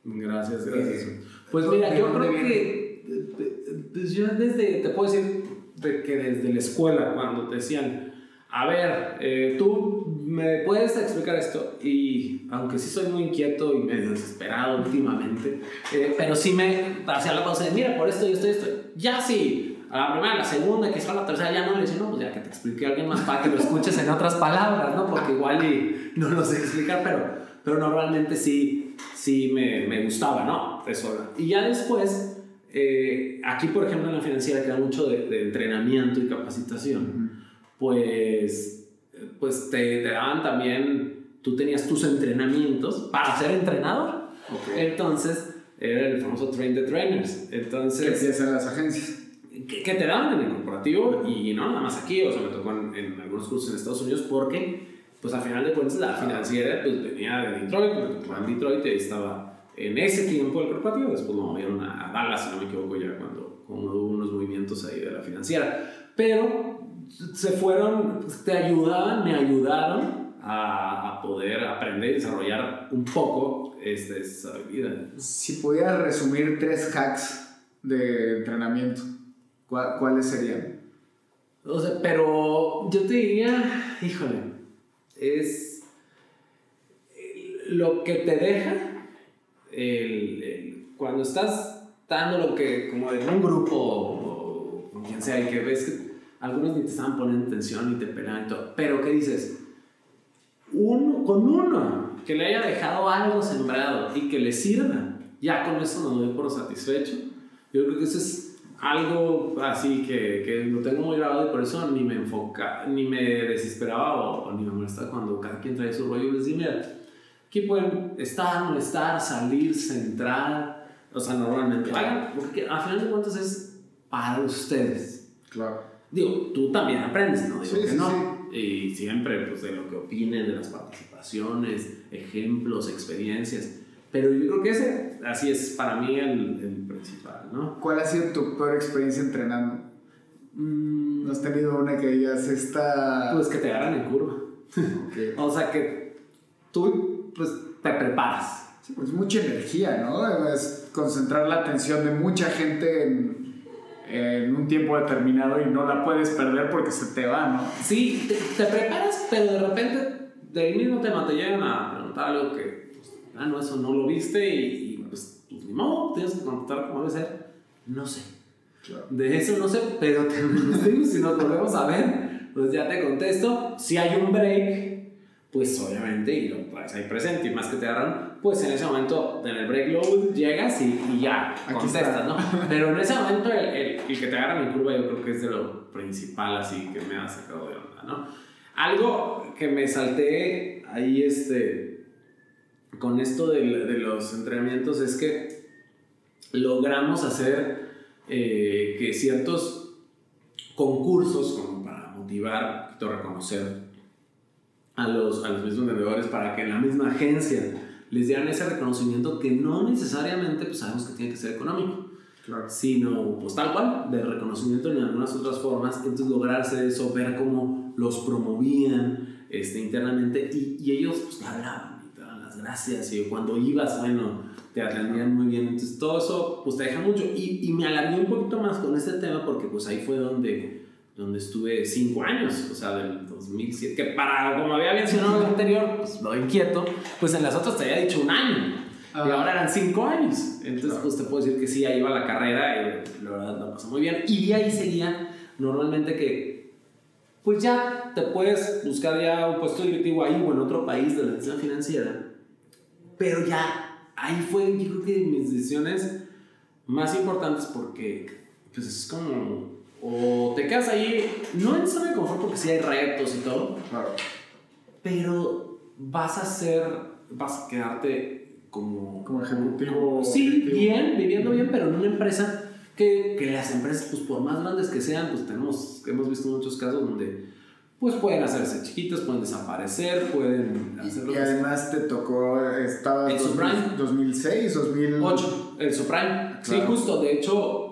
Gracias, gracias. Eh, Pues ¿dónde- mira, yo creo viene? que eh, eh, pues yo desde, te puedo decir de que desde la escuela, cuando te decían, a ver, eh, tú ¿me puedes explicar esto? Y aunque sí soy muy inquieto y medio desesperado últimamente, eh, pero sí me hacía la cosa de, mira, por esto y esto y esto. Ya sí, a la primera, a la segunda, quizá a la tercera, ya no le dije, no, pues ya que te explique alguien más para que lo escuches en otras palabras, ¿no? Porque igual y no lo sé explicar, pero, pero normalmente sí, sí me, me gustaba, ¿no? Eso. Y ya después, eh, aquí por ejemplo en la financiera queda mucho de, de entrenamiento y capacitación, pues, pues te, te daban también, tú tenías tus entrenamientos para ser entrenador. Entonces, era el famoso train the trainers. Entonces, ¿Qué piensan las agencias? que, que te daban en el corporativo y no nada más aquí, o sea, me tocó en, en algunos cursos en Estados Unidos porque, pues al final de cuentas, la financiera pues venía de Detroit, me tocó en Detroit y ahí estaba en ese tiempo el corporativo, después lo movieron a Dallas, si no me equivoco, ya cuando, cuando hubo unos movimientos ahí de la financiera. Pero se fueron, te ayudaban, me ayudaron a, a poder aprender y desarrollar un poco este, esa habilidad. Si pudieras resumir tres hacks de entrenamiento, ¿cuá- ¿cuáles serían? O sea, pero yo te diría, híjole, es lo que te deja el, el- cuando estás dando lo que, como en un grupo o con quien sea, y que ves que algunos ni te estaban poniendo atención ni te pelean y todo, pero ¿qué dices? Uno, con uno que le haya dejado algo sembrado y que le sirva, ya con eso me doy por satisfecho. Yo creo que eso es algo así que, que lo tengo muy grabado y por eso ni me enfoca, ni me desesperaba o, o ni me molestaba cuando cada quien trae su rollo y les digo, mira, aquí pueden estar, molestar, salir, centrar, o sea, normalmente, hagan, porque a final de cuentas es para ustedes. Claro. Digo, tú también aprendes, ¿no? Digo Sí, que sí, no. Y siempre, pues, de lo que opinen, de las participaciones, ejemplos, experiencias. Pero yo creo que ese, así es para mí el, el principal, ¿no? ¿Cuál ha sido tu peor experiencia entrenando? Mm, ¿No has tenido una que digas esta... pues que te agarran en curva. Ok. O sea, que tú, pues, te preparas. Sí, pues mucha energía, ¿no? Es concentrar la atención de mucha gente en, en un tiempo determinado y no la puedes perder porque se te va, ¿no? Sí, te, te preparas, pero de repente del mismo tema te llegan a preguntar algo que, pues, ah, no, eso no lo viste y, y, pues, pues, ni modo, tienes que contestar como debe ser. No sé. Claro. De eso no sé, pero te si nos volvemos a ver, pues ya te contesto. Si hay un break, pues obviamente, y lo traes ahí presente, y más que te agarran, pues en ese momento, en el break load, llegas y, y ya, Aquí contestas, está. ¿no? Pero en ese momento, el, el, el que te agarran en curva, yo creo que es de lo principal, así que me ha sacado de onda, ¿no? Algo que me salté ahí, este, con esto de, de los entrenamientos, es que logramos hacer eh, que ciertos concursos, como para motivar, reconocer a los, a los mismos vendedores, para que en la misma agencia les dieran ese reconocimiento que no necesariamente pues sabemos que tiene que ser económico, Claro. sino pues tal cual, de reconocimiento en algunas otras formas, entonces lograrse eso, ver cómo los promovían este, internamente y, y ellos pues te hablaban y te daban las gracias y cuando ibas, bueno, te atendían muy bien, entonces todo eso pues te deja mucho. Y, y me alargué un poquito más con este tema porque pues ahí fue donde, donde estuve cinco años, o sea, del 2007, que para, como había mencionado en el anterior, pues lo inquieto, pues en las otras te había dicho un año. Y Ah. ahora eran cinco años. Entonces, Claro. pues te puedo decir que sí, ahí iba la carrera y la verdad la pasé muy bien. Y de ahí seguía normalmente que, pues ya te puedes buscar ya un puesto directivo ahí o en otro país de la entidad financiera. Pero ya, ahí fue, yo creo que mis decisiones más importantes porque, pues es como, o te quedas ahí, no en zona de confort porque sí hay retos y todo, Claro. pero vas a ser, vas a quedarte como... Como ejecutivo. Sí, directivo. bien, viviendo bien, pero en una empresa que, que las empresas, pues por más grandes que sean, pues tenemos, hemos visto muchos casos donde pues pueden hacerse chiquitos, pueden desaparecer, pueden hacer lo Y además te tocó, 2000, subprime. 2006, 2008. 8, el subprime. Sí, Claro. justo, de hecho,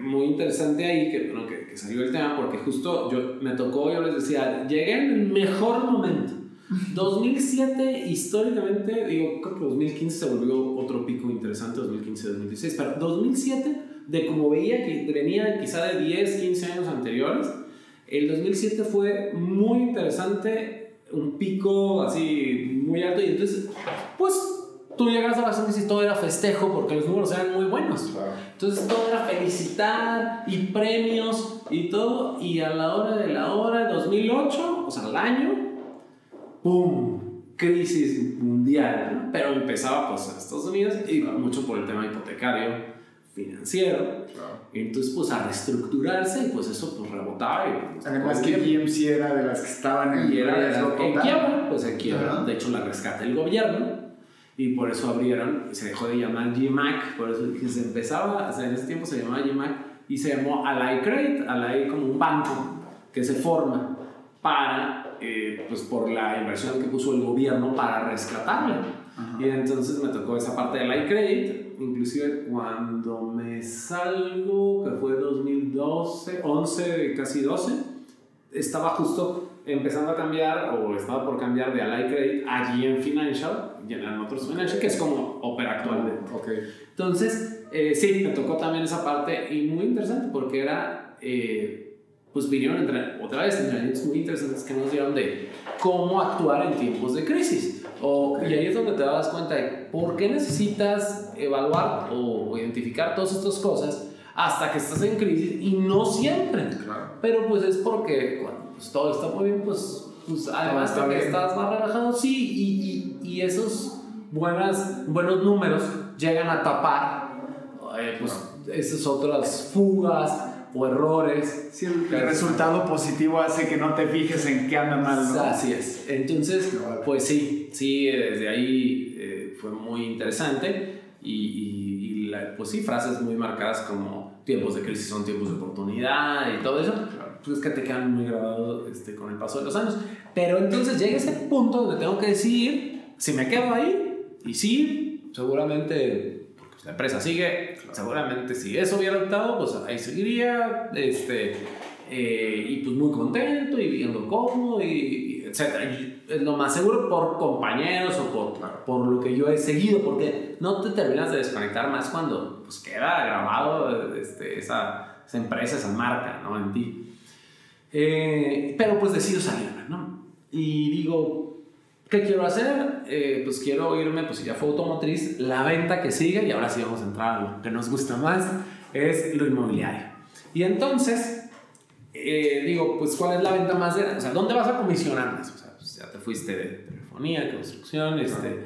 muy interesante ahí que, bueno, que, que salió el tema, porque justo yo, me tocó, yo les decía, llegué en el mejor momento. 2007, históricamente, digo, creo que 2015 se volvió otro pico interesante, 2015-2016, pero 2007, de como veía que venía quizá de 10, 15 años anteriores, el 2007 fue muy interesante un pico así muy alto y entonces, pues tú llegas a las y todo era festejo porque los números eran muy buenos. Entonces todo era felicitar y premios y todo. Y a la hora de la hora, 2008, o sea, al año, ¡pum! Crisis mundial, ¿no? Pero empezaba pues en Estados Unidos y mucho por el tema hipotecario, financiero. Entonces, pues a reestructurarse y pues eso pues rebotaba. Y, pues, Además que GMC era de las que estaban en, y era de las en quiebra, pues en quiebra. De hecho, la rescata el gobierno y por eso abrieron, se dejó de llamar GMAC, por eso que se empezaba, o sea, en ese tiempo se llamaba GMAC y se llamó Ally Credit, Ally como un banco que se forma para, eh, pues por la inversión que puso el gobierno para rescatarla. Y entonces me tocó esa parte de Ally Credit, inclusive cuando me salgo, que fue 2012, 11, casi 12, estaba justo empezando a cambiar o estaba por cambiar de Ally Credit a GM Financial, General Motors Financial, que es como Opera actualmente. Ok. Entonces, eh, sí, me tocó también esa parte y muy interesante porque era, eh, pues vinieron otra vez entrenamientos muy interesantes que nos dieron de cómo actuar en tiempos de crisis. O, Y ahí es donde te das cuenta de por qué necesitas evaluar o, o identificar todas estas cosas hasta que estás en crisis y no siempre. Claro. Pero pues es porque cuando pues, todo está muy bien, pues, pues además bien. estás más relajado, sí, y, y, y esos buenas, buenos números llegan a tapar eh, pues, esas otras fugas o errores. Sí, el, resultado positivo hace que no te fijes en qué anda mal, ¿no? Así es. Entonces, pues sí, sí, desde ahí eh, fue muy interesante y, y- y la- pues sí, frases muy marcadas como tiempos de crisis son tiempos de oportunidad y todo eso, pues es que te quedan muy grabados este, con el paso de los años. Pero entonces llega ese punto donde tengo que decidir si me quedo ahí y sí, seguramente, porque pues, la empresa sigue, seguramente si eso hubiera optado, pues ahí seguiría, este, eh, y pues muy contento y viviendo cómodo y, y etcétera. Lo más seguro por compañeros o por, por lo que yo he seguido, porque no te terminas de desconectar más cuando pues queda grabado este, esa, esa empresa, esa marca, ¿no? En ti. Eh, pero pues decido salirme, ¿no? Y digo, ¿qué quiero hacer? Eh, pues quiero irme, pues si ya fue automotriz, la venta que sigue, y ahora sí vamos a entrar a lo que nos gusta más, es lo inmobiliario. Y entonces, eh, digo, pues ¿cuál es la venta más grande? O sea, ¿dónde vas a comisionar más? O sea, pues, ya te fuiste de telefonía, construcción, este,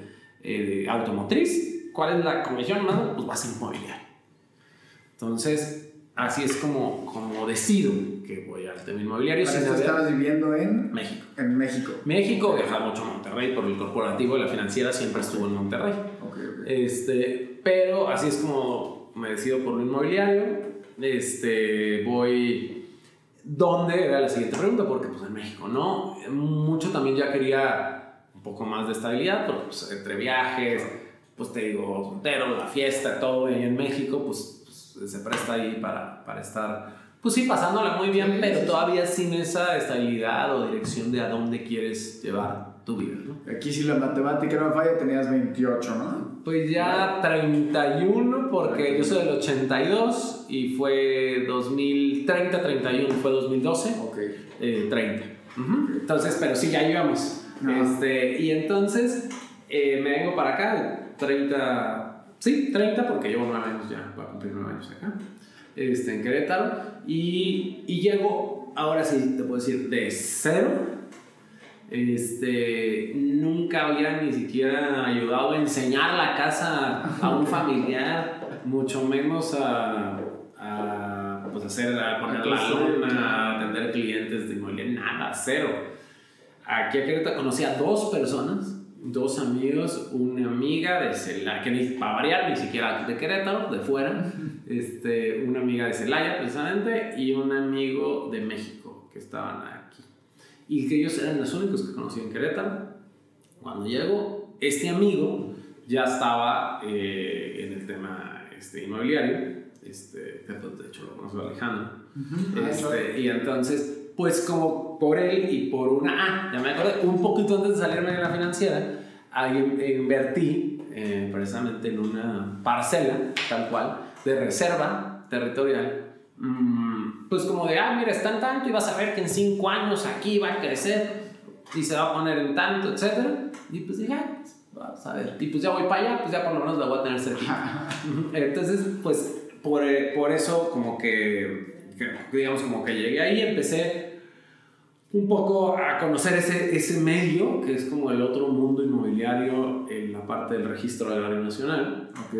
eh, de automotriz. ¿Cuál es la comisión más? Pues vas a inmobiliario. Entonces, así es como, como decido que voy al tema inmobiliario. Para esto estabas viviendo en, México. en México. México viajaba mucho a Monterrey por el corporativo y la financiera siempre estuvo en Monterrey. Ok, ok. Este, pero así es como me decido por lo inmobiliario. Este, voy. ¿Dónde? Era la siguiente pregunta, porque pues en México, ¿no? Mucho también ya quería un poco más de estabilidad, pero pues entre viajes, pues te digo, soltero, la fiesta, todo, y en México, pues, pues, se presta ahí para, para estar, pues sí, pasándola muy bien, Sí, pero sí, sí. todavía sin esa estabilidad o dirección de a dónde quieres llevar tu vida, ¿no? Aquí si la matemática no falla tenías 28, ¿no? Pues ya 31 porque yo soy del 82 y fue 2030, 31 fue 2012, Ok. eh, 30. Ujú. Entonces, pero sí, ya íbamos. Este, y entonces eh, me vengo para acá, 30, sí, 30 porque llevo 9 años ya, voy a cumplir 9 años acá, este, en Querétaro. Y, y llego, ahora sí, te puedo decir, de cero. Este, nunca había ni siquiera ayudado a enseñar la casa a un familiar, mucho menos a, a, pues hacer, a poner la luna, a atender clientes de inmobiliaria, nada, cero. Aquí a Querétaro conocí a dos personas, dos amigos, una amiga de Celaya, que ni para variar, ni siquiera de Querétaro, de fuera, este, una amiga de Celaya precisamente, y un amigo de México que estaban aquí. Y que ellos eran los únicos que conocí en Querétaro. Cuando llego, este amigo ya estaba eh, en el tema este, inmobiliario, este, de hecho lo conozco a Alejandro, Ah, este, y entonces, pues como por él y por una, ah, ya me acordé, un poquito antes de salirme de la financiera, invertí eh, precisamente en una parcela, tal cual, de reserva territorial. Mm, pues como de, ah, mira, están tanto y vas a ver que en cinco años aquí va a crecer. y se va a poner en tanto, etcétera. Y pues dije, ah, pues, vamos a ver. Y pues ya voy para allá, pues ya por lo menos la voy a tener cerquita. Entonces, pues por, eh, por eso como que, que, digamos, como que llegué ahí, empecé un poco a conocer ese, ese medio, que es como el otro mundo inmobiliario en la parte del registro agrario nacional. Ok.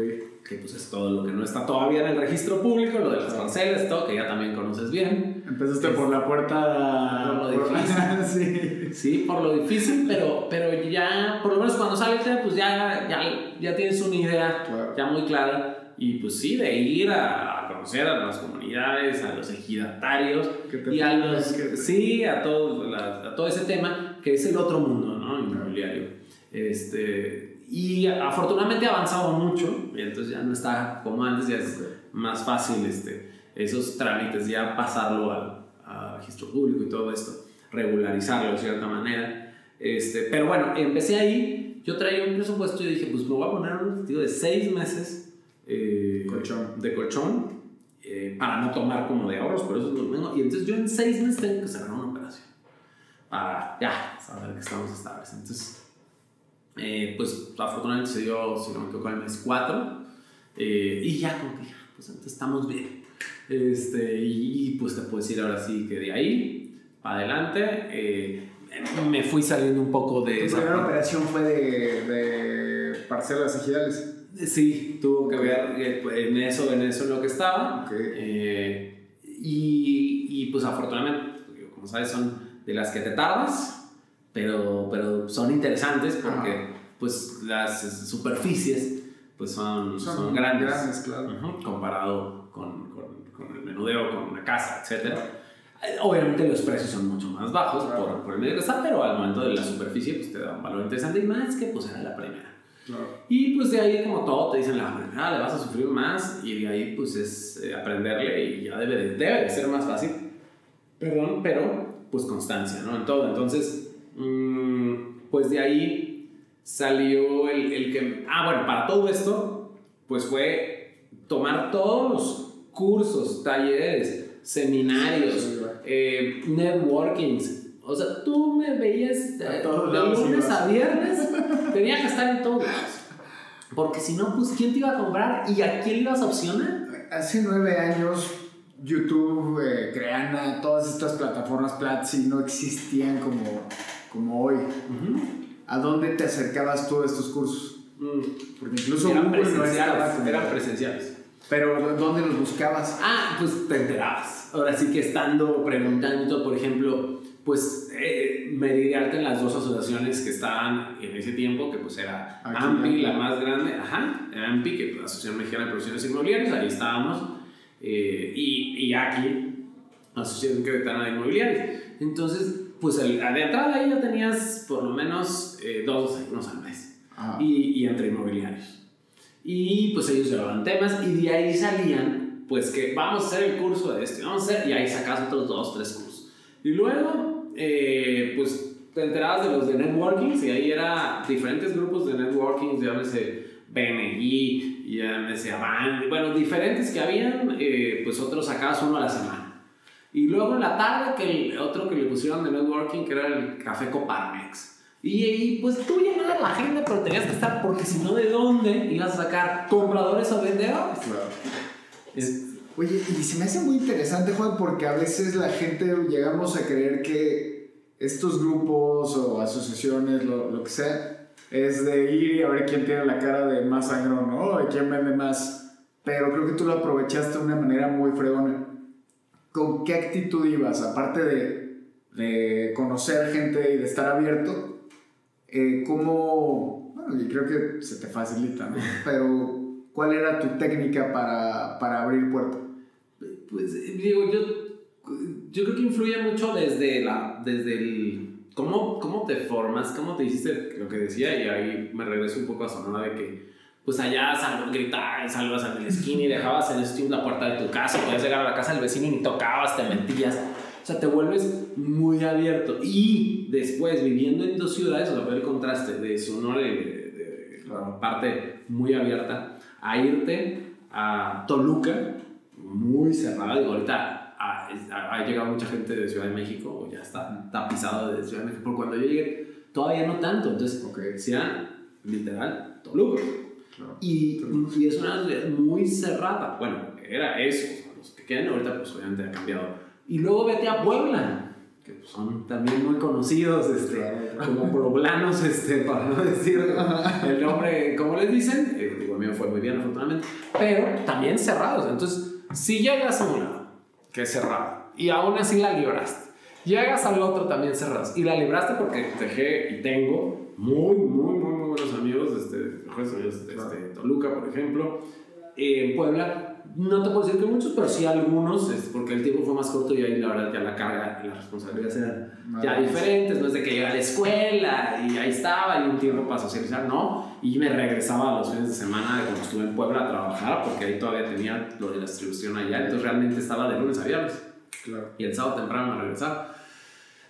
Que pues es todo lo que no está todavía en el registro público, lo de las parcelas, todo, que ya también conoces bien. Empezaste por la puerta... Por lo difícil. sí. Sí, por lo difícil, pero, pero ya, por lo menos cuando sales, pues ya, ya, ya tienes una idea Claro. ya muy clara. Y pues sí, de ir a conocer a las comunidades, a los ejidatarios y a los. Sí, a todo, la- a todo ese tema que es el otro mundo, ¿no? Inmobiliario. Este, y afortunadamente ha avanzado mucho, y entonces ya no está como antes, ya es más fácil este, esos trámites, ya pasarlo al, al registro público y todo esto, regularizarlo de cierta manera. Este, pero bueno, empecé ahí, yo traía un presupuesto y dije, pues me voy a poner un objetivo de seis meses eh, Colchón. de colchón eh, para no tomar como de ahorros, por eso es lo mismo. Y entonces yo en seis meses tengo que cerrar una operación para ya saber que estamos estables. Entonces, eh, pues afortunadamente se dio, si no me equivoco, el mes 4 y ya como que ya, pues entonces estamos bien. Este, y, y, pues te puedo decir ahora sí que de ahí para adelante eh, me fui saliendo un poco de Tu esa primera operación fue de, de parcelas ejidales. Sí, tuvo que ver eh, en eso, en eso en lo que estaba. Ok. Eh, y, y, pues afortunadamente, digo, como sabes, son de las que te tardas, pero, pero son interesantes porque pues las superficies pues son, son, Son grandes, grandes, claro. Ujú, comparado con, con, con el menudeo, con una casa, etc. Obviamente los precios son mucho más bajos Claro. por, por el medio que está, pero al momento de la superficie pues te da un valor interesante y más que pues era la primera. Claro. Y pues de ahí, como todo, te dicen la primera le vas a sufrir más y de ahí pues es eh, aprenderle y ya debe de, debe de ser más fácil. Perdón, pero pues constancia, ¿no? En todo. Entonces, mm, pues de ahí salió el, el que... Ah, bueno, para todo esto, pues fue tomar todos los cursos, talleres, seminarios, Sí, eh, networkings. O sea, tú me veías A eh, todos de lados lunes a viernes, tenía que estar en todos lados. Porque si no, pues ¿quién te iba a comprar y a quién ibas a opcionar? Hace nueve años, YouTube, eh, Creana, todas estas plataformas Platzi no existían como, como hoy. ¿A dónde te acercabas tú a estos cursos? Mm, Porque incluso Eran Google no estaba presenciales, como- eran presenciales. Pero ¿dónde los buscabas? Ah, pues te enterabas. Ahora sí que estando preguntando, por ejemplo, pues eh, me di alta en las dos asociaciones que estaban en ese tiempo, que pues era Aquí, AMPI, aquí. la más grande, ajá, AMPI, que es la Asociación Mexicana de Profesiones Inmobiliarias, ahí estábamos, eh, y, y aquí, Asociación Queretana de Inmobiliarios. Entonces, pues el- de entrada ahí ya tenías por lo menos eh, dos desayunos al mes Ah, y, y entre inmobiliarios. Y pues ellos llevaban temas y de ahí salían, pues que vamos a hacer el curso de este, vamos a hacer, y ahí sacas otros dos, tres cursos. Y luego, eh, pues te enterabas de los de networking, y ahí era diferentes grupos de networking, llámese BNI, y llámese Avant, bueno, diferentes que habían, eh, pues otros sacabas uno a la semana. Y luego en la tarde, que el otro que le pusieron de networking, que era el Café Coparmex. Y, y, pues tú llenabas la agenda, pero tenías que estar, porque si no, ¿de dónde ibas a sacar compradores o vendedores? claro. Es- Oye, y se me hace muy interesante, Juan, porque a veces la gente llegamos a creer que estos grupos o asociaciones, lo, lo que sea, es de ir y a ver quién tiene la cara de más sangrón, ¿no? Y quién vende más. Pero creo que tú lo aprovechaste de una manera muy fregona. ¿Con qué actitud ibas? Aparte de, de conocer gente y de estar abierto, eh, ¿cómo...? Bueno, yo creo que se te facilita, ¿no? Pero, ¿cuál era tu técnica para, para abrir puertas? Pues eh, digo, yo, yo creo que influye mucho desde, la, desde el... Cómo, ¿Cómo te formas? ¿Cómo te hiciste lo que decía? Y ahí me regreso un poco a Sonora de que pues allá sal, gritabas, salvas en la esquina y dejabas en tiempo la puerta de tu casa, podías llegar a la casa del vecino y ni tocabas, te metías. O sea, te vuelves muy abierto. Y después, viviendo en dos ciudades, o sea, ver el contraste de Sonora y de, de- de la parte muy abierta, a irte a Toluca, muy cerrada. Digo, ahorita ha, ha- llegado mucha gente de Ciudad de México, o ya está tapizado de Ciudad de México, pero cuando yo llegué todavía no tanto, entonces Ok. decían literal Toluca. Claro. Y, y es una ciudad muy cerrada. Bueno, era eso. los que quedan ahorita, pues obviamente ha cambiado. Y luego vete a Puebla, que pues, son también muy conocidos este, Claro. como poblanos, este, para no decir el nombre, como les dicen. Eh, digo, a mí me fue muy bien, afortunadamente. Pero también cerrados. Entonces, si llegas a un lado, que es cerrado, y aún así la libraste, llegas al otro también cerrados, y la libraste porque dejé y tengo muy, muy, muy, muy buenos amigos, este, mejores amigos, este. Toluca, por ejemplo, en Puebla. No te puedo decir que muchos, pero sí algunos, este, porque el tiempo fue más corto y ahí la verdad ya la carga y las responsabilidades eran ya diferentes, no es de que llegaba a la escuela y ahí estaba y un tiempo para socializar, no, y me regresaba a los fines de semana de cuando estuve en Puebla a trabajar, porque ahí todavía tenía lo de la distribución allá, entonces realmente estaba de lunes a viernes Claro. y el sábado temprano me regresaba.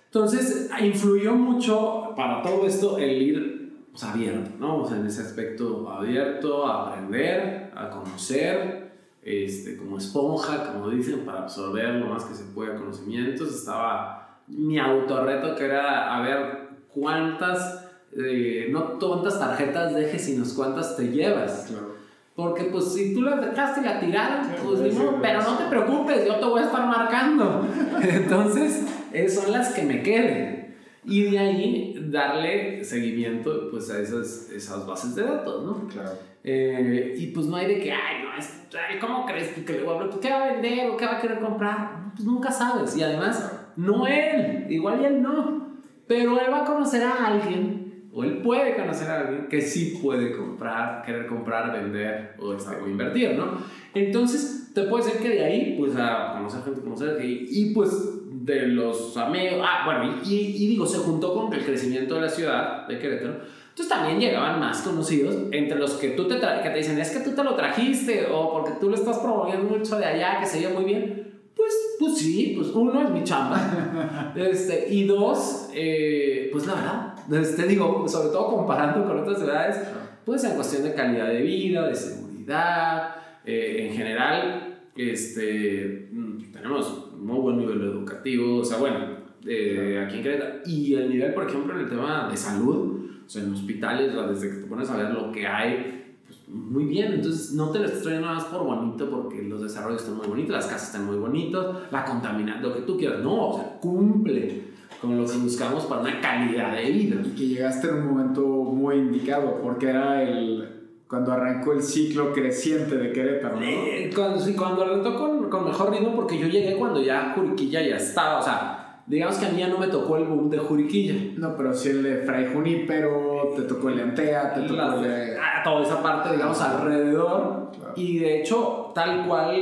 Entonces, influyó mucho para todo esto el ir pues, abierto, ¿no? O sea, en ese aspecto abierto, a aprender, a conocer, este, como esponja, como dicen, para absorber lo más que se pueda conocimientos. Estaba mi autorreto que era a ver cuántas, eh, no cuántas tarjetas dejes, sino cuántas te llevas. Claro. Porque pues si tú las dejaste y la tiraron, Sí, pues sí, modo, pero no te preocupes, yo te voy a estar marcando. Entonces, eh, son las que me queden. Y de ahí darle seguimiento pues a esas, esas bases de datos, ¿no? Claro. Eh, y pues no hay de que, ay, no, es, ay, ¿cómo crees que le voy a hablar? ¿Qué va a vender o qué va a querer comprar? Pues nunca sabes. Y además, no él, igual y él no. Pero él va a conocer a alguien, o él puede conocer a alguien que sí puede comprar, querer comprar, vender o, este, o invertir, ¿no? Entonces, te puede ser que de ahí, pues a conocer gente, conocer y, y pues de los amigos, ah, bueno, y, y- digo, se juntó con el crecimiento de la ciudad de Querétaro. Entonces también llegaban más conocidos entre los que tú te que te dicen, es que tú te lo trajiste o porque tú lo estás promoviendo mucho de allá, que se ve muy bien. Pues, pues sí, pues uno es mi chamba. este, y dos, eh, pues la verdad, este, digo, sobre todo comparando con otras ciudades, pues en cuestión de calidad de vida, de seguridad, eh, en general, este, mm, tenemos muy buen nivel educativo, o sea, bueno, eh, aquí en Querétaro. Y el nivel, por ejemplo, en el tema de salud, o sea, en hospitales, desde que te pones a ver lo que hay, pues muy bien. Entonces, no te lo estás trayendo nada más por bonito, porque los desarrollos están muy bonitos, las casas están muy bonitos, la contaminación, lo que tú quieras. No, o sea, cumple con lo que buscamos para una calidad de vida. Y que llegaste en un momento muy indicado, porque era el cuando arrancó el ciclo creciente de Querétaro, ¿no? Eh, cuando, sí, cuando arrancó con, con mejor ritmo, porque yo llegué cuando ya Juriquilla ya estaba, o sea, digamos que a mí ya no me tocó el boom de Juriquilla. No, pero sí el de Fray Junípero, te tocó el de Antea, te tocó La- el de... a toda esa parte, digamos, alrededor. Claro. Y de hecho, tal cual,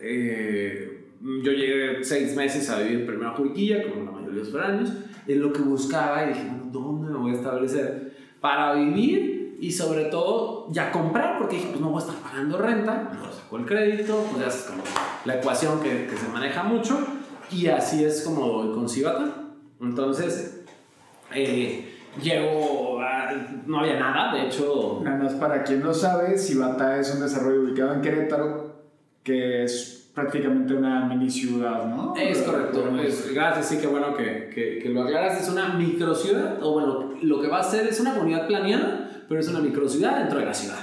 eh, yo llegué seis meses a vivir primero a Juriquilla, como la mayoría de los foráneos, en lo que buscaba y dije, ¿dónde me voy a establecer? Para vivir y sobre todo ya comprar, porque dije, pues no voy a estar pagando renta, mejor saco el crédito, pues ya es como la ecuación que, que se maneja mucho, y así es como con Cibata. Entonces, eh, llego, a- no había nada, de hecho, Nada más para quien no sabe, Cibata es un desarrollo ubicado en Querétaro, que es prácticamente una mini ciudad, ¿no? Es correcto, es- gracias, sí, que bueno que, que, que lo aclaras. Es una microciudad, o bueno, lo que va a ser es una comunidad planeada, pero es una microciudad dentro de la ciudad.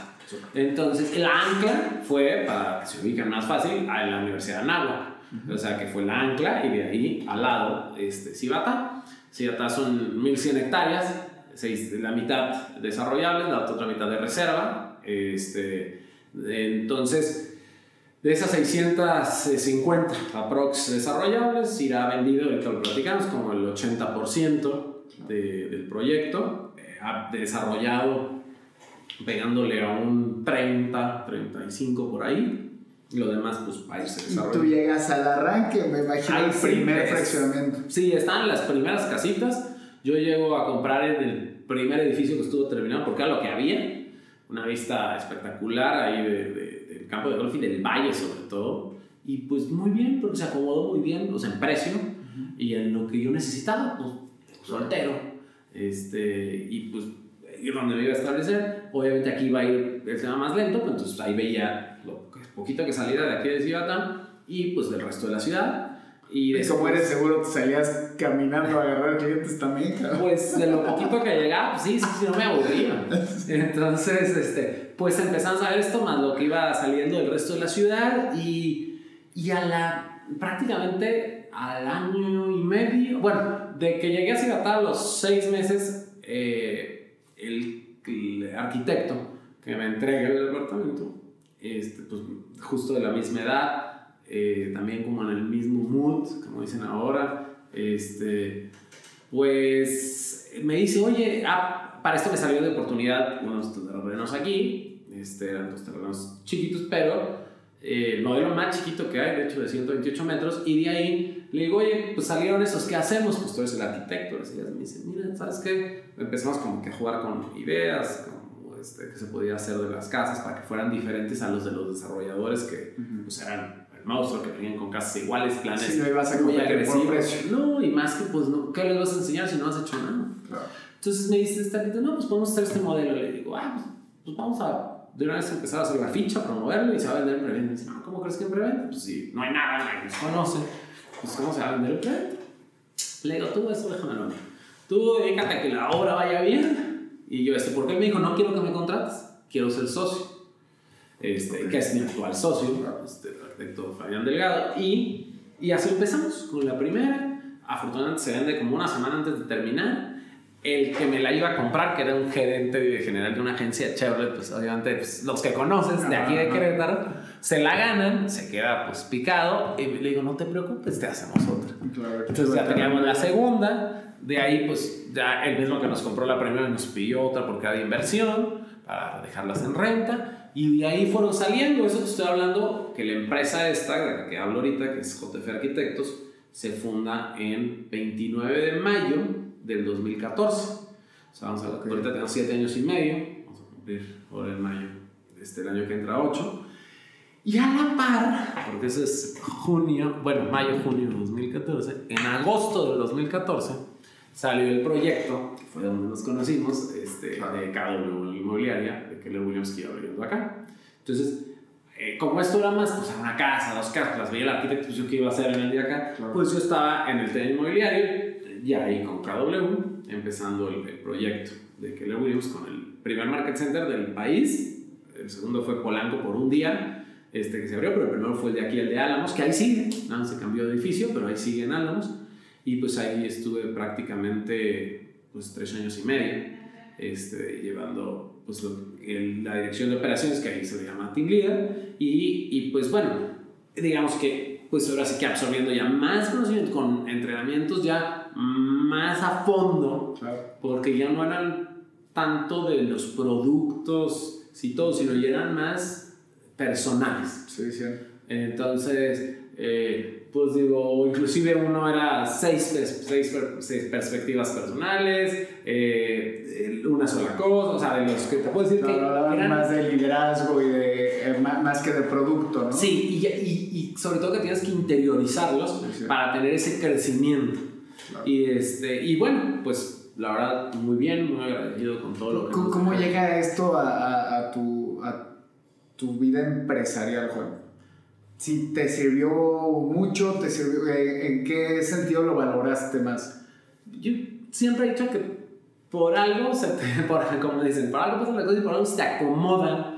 Entonces, el ancla fue, para que se ubiquen más fácil, a la Universidad de Anáhuac. O sea, que fue la ancla y de ahí al lado, este, Cibata. Cibata son 1100 hectáreas, seis- la mitad desarrollables, la otra mitad de reserva. Este, entonces, de esas 650 aprox desarrollables, irá vendido, ahorita lo platicamos, como el 80% de- del proyecto, eh, ha desarrollado pegándole a un 30, 35 por ahí. Y lo demás, pues, va a irse Y tú llegas al arranque, me imagino, sí, primer es- fraccionamiento. Sí, están las primeras casitas. Yo llego a comprar en el primer edificio que estuvo terminado porque era lo que había. Una vista espectacular ahí de- de- del campo de golf y del valle sobre todo. Y pues muy bien, porque se acomodó muy bien, o sea, en precio y en lo que yo necesitaba, pues soltero. Este, y pues donde me iba a establecer. Obviamente aquí va a ir el tema más lento, pues entonces ahí veía lo poquito que saliera de aquí de Cibatán y pues del resto de la ciudad. Y ¿Y después- como eres seguro, te salías caminando a agarrar clientes también, cabrón? Pues de lo poquito que llegaba, pues sí, sí, sí, no me aburría. Entonces, este, pues empezamos a ver esto más lo que iba saliendo del resto de la ciudad y, y a la, prácticamente al año y medio, bueno, de que llegué a Cibatá a los seis meses, eh, el, el arquitecto que me entrega el departamento, este, pues justo de la misma edad, eh, también como en el mismo mood, como dicen ahora, este, pues me dice, oye, ah, para esto me salió de oportunidad unos terrenos aquí, este, eran dos terrenos chiquitos, pero eh, el modelo más chiquito que hay, de hecho de 128 metros, y de ahí le digo, oye, pues salieron esos, ¿qué hacemos? Pues tú eres el arquitecto, así, me dice, mira, ¿sabes qué? Empezamos como que a jugar con ideas, como este, que se podía hacer de las casas para que fueran diferentes a los de los desarrolladores que pues eran el monstruo, que venían con casas iguales, planes Sí, no ibas a muy agresivos. No, y más que pues, no, ¿qué les vas a enseñar si no has hecho nada? Claro. Entonces me dice esta gente, no, pues podemos hacer este modelo. Le digo, ah, pues, pues vamos a de una vez empezar a hacer la ficha, promoverlo y se va a vender en preventa. No, ¿cómo crees que en preventa? Pues si no hay nada, nadie nos conoce, pues ¿cómo se va a vender en preventa? Le digo, tú eso déjame lo mío. Tú dedícate a que la obra vaya bien. Y yo, este, ¿por qué me dijo, no quiero que me contrates? Quiero ser socio. Este, que es mi actual socio, este, el arquitecto Fabián Delgado. Y, y así empezamos con la primera. Afortunadamente se vende como una semana antes de terminar. El que me la iba a comprar, que era un gerente general de una agencia Chevrolet, pues obviamente pues, los que conoces de aquí de. Querétaro, se la ganan, se queda pues picado y le digo, no te preocupes, te hacemos otra. Claro, Entonces ya teníamos la segunda, de ahí pues ya el mismo que nos compró la primera nos pidió otra porque era de inversión para dejarlas en renta y de ahí fueron saliendo, eso te estoy hablando que la empresa esta de la que hablo ahorita, que es JF Arquitectos, se funda en 29 de mayo del 2014. O sea, vamos a, ahorita tenemos 7 años y medio, vamos a cumplir ahora en mayo, este el año que entra 8. Y a la par, porque eso es junio, bueno, mayo, junio de 2014, en agosto del 2014 salió el proyecto, que fue donde nos conocimos, este, de KW Inmobiliaria, de Keller Williams que iba abriendo acá. Entonces, eh, como esto era más, pues, una casa, dos casas, las veía el arquitecto, pues yo qué iba a hacer en el día acá, Claro. pues yo estaba en el tema inmobiliario, ya ahí con KW, empezando el, el proyecto de Keller Williams con el primer market center del país, el segundo fue Polanco por un día, este que se abrió, pero el primero fue el de aquí, el de Álamos, que ahí sigue, más se cambió de edificio, pero ahí sigue en Álamos, y pues ahí estuve prácticamente pues tres años y medio, este, llevando pues lo- el- la dirección de operaciones, que ahí se le llama Team Leader, y, y pues bueno, digamos que pues ahora sí que absorbiendo ya más conocimiento con entrenamientos ya más a fondo, Claro. porque ya no eran tanto de los productos, sí, todo, sino ya eran más personales. Sí, sí. Entonces, eh, pues digo, inclusive uno era seis, seis, seis perspectivas personales, eh, una sola cosa, o sea, de los que te puedo decir No, que no, eran- más de liderazgo y de eh, ma- más, que de producto, ¿no? Sí, y, y, y sobre todo que tienes que interiorizarlos Sí, sí. para tener ese crecimiento. Claro. Y, este, y bueno, pues la verdad, muy bien, muy agradecido con todo lo que... ¿Cómo, cómo llega esto a, a- a tu, tu vida empresarial, Juan? Si te sirvió mucho, te sirvió, eh, ¿en qué sentido lo valoraste más? Yo siempre he dicho que por algo, se te, por, como dicen, por algo pasan las cosas y por algo se te acomodan.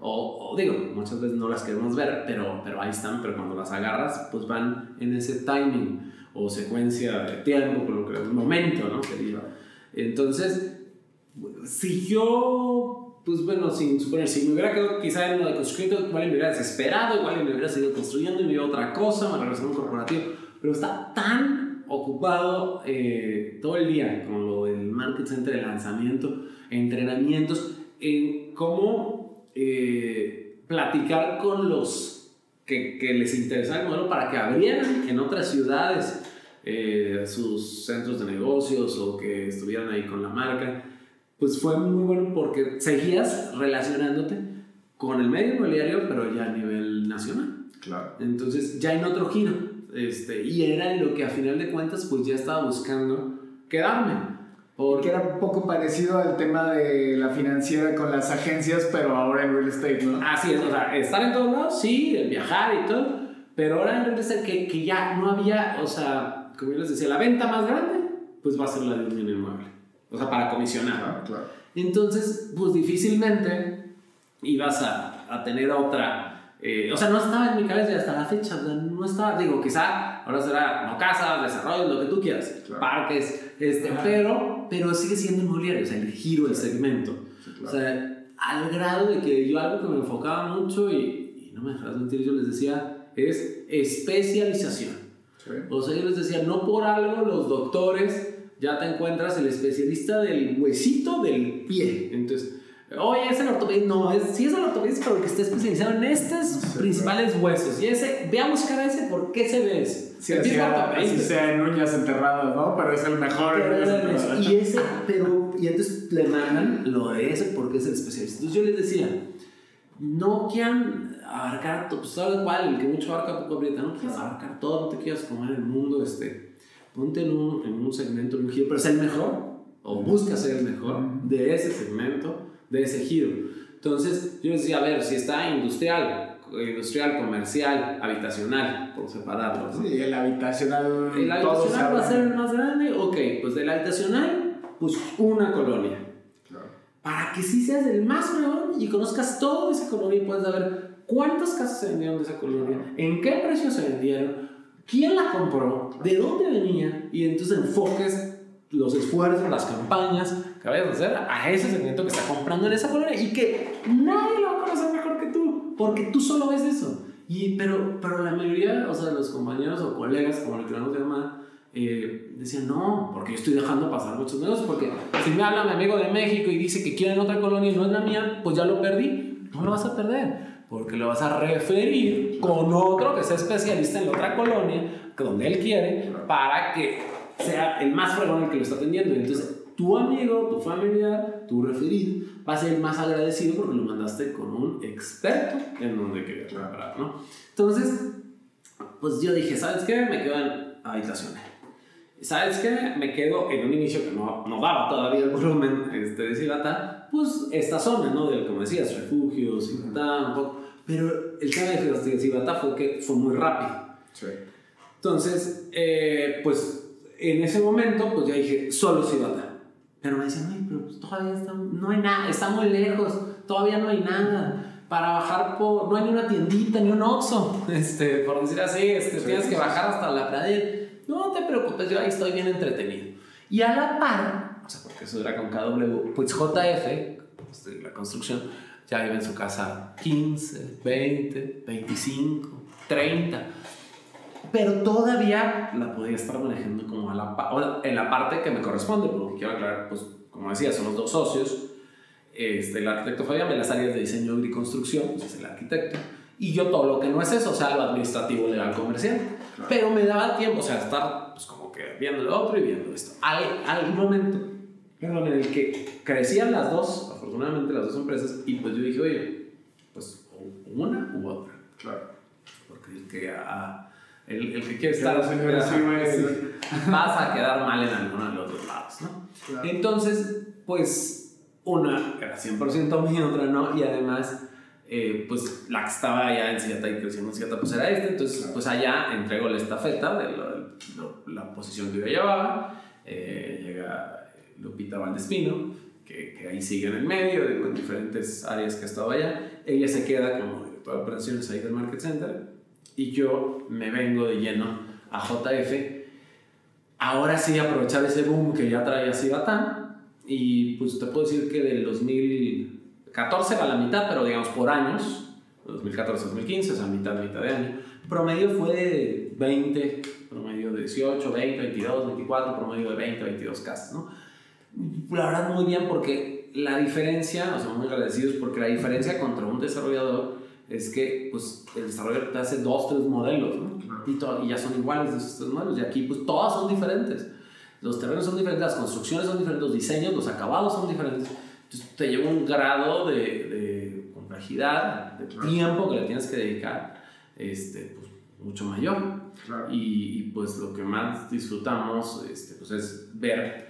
O, o digo, muchas veces no las queremos ver, pero, pero ahí están, pero cuando las agarras, pues van en ese timing o secuencia de tiempo, con lo que momento, ¿no? Que diga. Entonces, si yo, pues bueno, sin suponer, si me hubiera quedado quizá en lo de construyendo, igual me hubiera desesperado, igual me hubiera seguido construyendo y me iba a otra cosa, me regresé a un corporativo, pero está tan ocupado eh, todo el día con lo del market center, el lanzamiento, entrenamientos, en cómo eh, platicar con los que, les interesaba el modelo para que abrieran en otras ciudades eh, sus centros de negocios o que estuvieran ahí con la marca, pues fue muy bueno porque seguías relacionándote con el medio inmobiliario, pero ya a nivel nacional. Claro. Entonces ya en otro giro. Este, y era en lo que a final de cuentas pues ya estaba buscando quedarme. Que Porque era un poco parecido al tema de la financiera con las agencias, pero ahora en real estate, ¿no? así es, o sea, estar en todos lados, sí, el viajar y todo, Pero ahora en realidad que, que ya no había, o sea, como yo les decía, la venta más grande, pues va a ser la de un bien inmueble. O sea, para comisionar. Ah, claro. Entonces, pues difícilmente ibas a, a tener otra. eh, o sea, no estaba en mi cabeza hasta la fecha. o sea, no estaba, digo, quizá ahora será no casas, desarrollo, lo que tú quieras, Claro. parques, este, pero, pero sigue siendo inmobiliario, o sea, el giro, el segmento. Sí, O claro. sea, al grado de que yo algo que me enfocaba mucho y, y no me dejarás mentir, yo les decía, es especialización. Sí. O sea, yo les decía, no por algo los doctores ya te encuentras el especialista del huesito del pie. Entonces, oye, es el ortopedista. No, es, sí es el ortopedista, pero que está especializado en estos Sí, principales huesos. Y ese, ve a buscar a ese, ¿por qué se ve ese? Sí, El así así sea en uñas enterradas, ¿no? Pero es el mejor. Pero el. Y ese, pero, y entonces le mandan lo de ese porque es el especialista. Entonces yo les decía, no quieran abarcar, to- pues tal cual, el que mucho abarca poco aprieta, no quieras abarcar todo, no te quieras comer el mundo, este, ponte en un, en un segmento, en un giro, pero ser el mejor, o busca ser el mejor de ese segmento, de ese giro. Entonces yo decía, a ver, si está industrial, industrial, comercial, habitacional, por separarlo, ¿no? Sí, el habitacional. ¿El habitacional va a ser el más grande? Ok, pues del habitacional, pues una colonia. Claro. Para que sí seas el más fregón y conozcas todo esa colonia y puedas saber cuántas casas se vendieron de esa colonia, en qué precio se vendieron, quién la compró, de dónde venía, y entonces enfoques los esfuerzos, las campañas que vayas a hacer a ese segmento que está comprando en esa colonia y que nadie lo va a conocer mejor que tú, porque tú solo ves eso. Y, pero, pero la mayoría, o sea, los compañeros o colegas, como le queramos llamar, eh, decían, no, porque yo estoy dejando pasar muchos negocios, porque si me habla mi amigo de México y dice que quiere en otra colonia y no es la mía, pues ya lo perdí. No lo vas a perder, porque lo vas a referir con otro que sea especialista en la otra colonia, que donde él quiere, para que sea el más fregón el que lo está atendiendo. Y entonces, tu amigo, tu familiar, tu referido, va a ser el más agradecido porque lo mandaste con un experto en donde querías comprar, ¿no? Entonces, pues yo dije, ¿sabes qué? Me quedo en habitaciones. ¿Sabes qué? Me quedo en un inicio que no, no daba todavía el volumen este, de Cibata, pues esta zona, ¿no? Del, como decías, refugios, Cibata, un poco. Pero el tema de Cibata fue que fue muy rápido. Sí. Entonces, eh, pues en ese momento, pues ya dije, solo Cibata. Pero me decían, ay, pero pues, todavía está, no hay nada, está muy lejos, todavía no hay nada. Para bajar, por, no hay ni una tiendita, ni un Oxxo, este, por decir así, este, Sí, tienes sí, que sí. bajar hasta la pradera. No te preocupes, yo ahí estoy bien entretenido. Y a la par, o sea, porque eso era con KW, pues JF, este, la construcción, ya vive en su casa 15, 20, 25, 30 pero todavía la podía estar manejando como a la en la parte que me corresponde, porque quiero aclarar, pues como decía, somos dos socios, este, el arquitecto Fabián de las áreas de diseño y construcción, pues es el arquitecto, y yo todo lo que no es eso, o sea, lo administrativo, legal, comercial, Claro. pero me daba tiempo, o sea, estar pues como que viendo lo otro y viendo esto. Al, al momento, perdón, en el que crecían las dos, afortunadamente las dos empresas, y pues yo dije, oye, pues una u otra. Claro. Porque el que, ah, el, el que quiere estar Claro, señor, sí, sí, vas a quedar mal en alguno de los dos lados, ¿no? Claro. Entonces, pues, una era 100% mío, otra no, y además, eh, pues, la que estaba allá en Ciata y creciendo en Ciata, pues era este, entonces, Claro. pues allá entrego la estafeta de lo- lo- la posición que yo llevaba, eh, llega Lupita Valdespino, que, que ahí sigue en el medio, en diferentes áreas que estaba allá, ella se queda como directora de operaciones ahí del Market Center, y yo me vengo de lleno a JF. Ahora sí aprovechar ese boom que ya traía Cibatán. Y pues te puedo decir que del 2014 va a la mitad, pero digamos por años, 2014-2015, o sea, mitad, mitad de año. Promedio fue de 20, promedio de 18, 20, 22, 24, promedio de 20, 22 casas, ¿no? La verdad muy bien porque la diferencia, o sea, muy agradecidos porque la diferencia contra un desarrollador es que pues el desarrollador te hace dos, tres modelos. Y, ya son iguales esos tres modelos. Y aquí pues todas son diferentes. Los terrenos son diferentes, las construcciones son diferentes, los diseños, los acabados son diferentes. Entonces te lleva un grado de, de complejidad, de tiempo que le tienes que dedicar, este, pues, mucho mayor. Claro. Y, y, pues lo que más disfrutamos este, pues es ver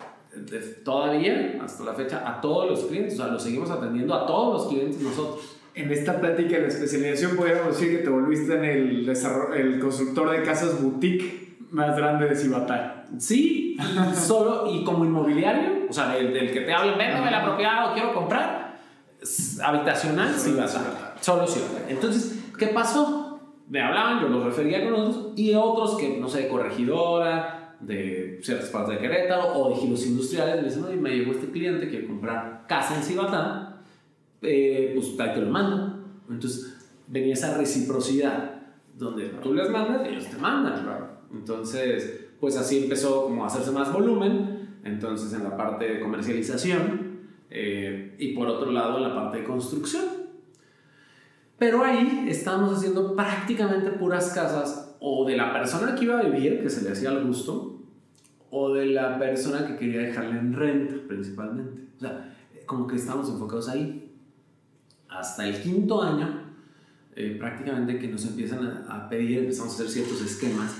todavía hasta la fecha a todos los clientes, o sea, los seguimos atendiendo a todos los clientes nosotros. En esta plática de especialización podríamos decir que te volviste en el, el constructor de casas boutique más grande de Cibatá. Sí, y solo y como inmobiliario, o sea, del, del que te hablan, véndame la propiedad o quiero comprar, habitacional, a solo sí. Entonces, ¿qué pasó? Me hablaban, yo los refería con otros y otros que, no sé, corregidora, de ciertas partes de Querétaro o de giros industriales, me dicen, oye, me llegó este cliente, quiere comprar casa en Cibatán, eh, pues ahí te lo mando. Entonces, venía esa reciprocidad, donde tú les mandas y ellos te mandan. Entonces, pues así empezó como a hacerse más volumen, entonces en la parte de comercialización eh, y por otro lado en la parte de construcción. Pero ahí estábamos haciendo prácticamente puras casas o de la persona que iba a vivir, que se le hacía al gusto, o de la persona que quería dejarla en renta principalmente. O sea, como que estábamos enfocados ahí. Hasta el quinto año, eh, prácticamente que nos empiezan a, pedir, empezamos a hacer ciertos esquemas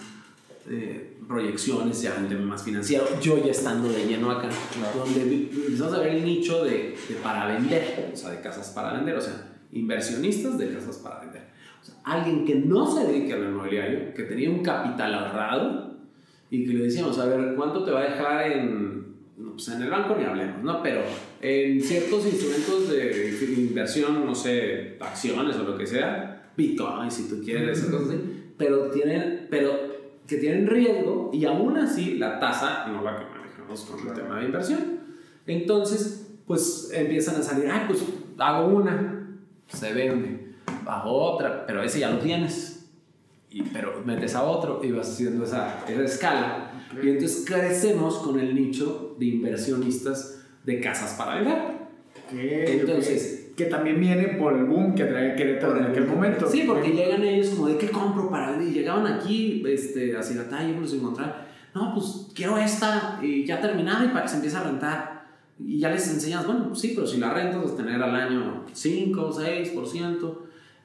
eh, proyecciones ya en tema más financiero, yo ya estando de lleno acá, donde vi- empezamos a ver el nicho de, de para vender, o sea, de casas para vender, o sea, inversionistas de casas para vender. O sea, alguien que no se dedique al inmobiliario, que tenía un capital ahorrado y que le decíamos, a ver, ¿cuánto te va a dejar en, no, pues en el banco ni hablemos, ¿no? Pero en ciertos instrumentos de inversión, no sé, acciones o lo que sea, Bitcoin, si tú quieres, esas cosas así, pero tienen, pero que tienen riesgo y aún así la tasa no la que manejamos con el tema de inversión. Entonces, pues empiezan a salir, ay, pues hago una, se vende, hago otra, pero ese ya lo tienes. Y, pero metes a otro y vas haciendo esa, esa escala. Y entonces crecemos con el nicho de inversionistas de casas para vender. Entonces, que también viene por el boom que traía Querétaro en aquel momento. Sí, porque llegan ellos como de qué compro para vender. Y llegaban aquí, este, a Cigatá, y los encontrar. No, pues quiero esta y ya terminada y para que se empiece a rentar. Y ya les enseñas, bueno, pues sí, pero si la rentas vas a tener al año 5, 6%,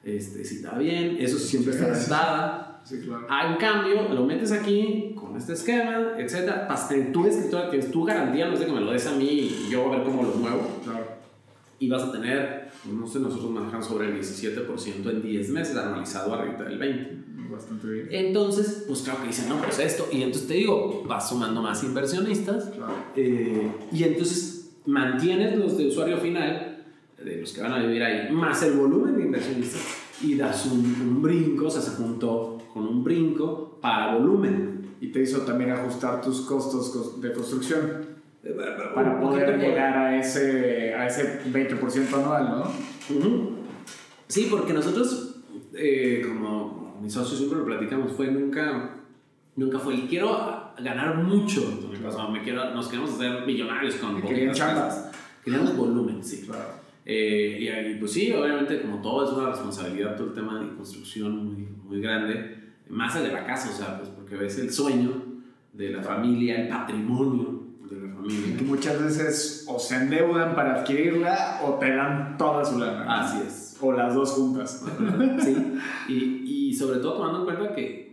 este, si está bien, eso sí siempre está rentada. Sí, claro. Ah, en cambio, lo metes aquí con este esquema, etcétera. Tu escritura, tienes tu garantía, no sé que me lo des a mí y yo a ver cómo lo muevo Claro. y vas a tener, no sé, nosotros manejamos sobre el 17% en 10 meses, anualizado arriba del 20%. Bastante bien. Entonces, pues claro que dicen, no, pues esto. Y entonces te digo, vas sumando más inversionistas Claro. eh, y entonces mantienes los de usuario final, de los que van a vivir ahí, más el volumen de inversionistas y das un, un brinco, o sea, se juntó con un brinco para volumen. Y te hizo también ajustar tus costos cos- de construcción Eh, para poder llegar a ese, a ese 20% anual, ¿no? Ujú. Sí, porque nosotros, eh, como mis socios siempre lo platicamos, fue nunca, nunca fue el quiero ganar mucho. O sea, me quiero, nos queremos hacer millonarios con querían poquitas chamba. casas. Queríamos volumen, sí. Claro. Eh, y ahí, pues sí, obviamente, como todo es una responsabilidad, todo el tema de construcción muy, muy grande, más el de la casa, o sea, pues porque ves el sueño de la familia, el patrimonio de la Y familia. que muchas veces o se endeudan para adquirirla o te dan toda su lana. Así es. O las dos juntas. Sí, y, y sobre todo tomando en cuenta que,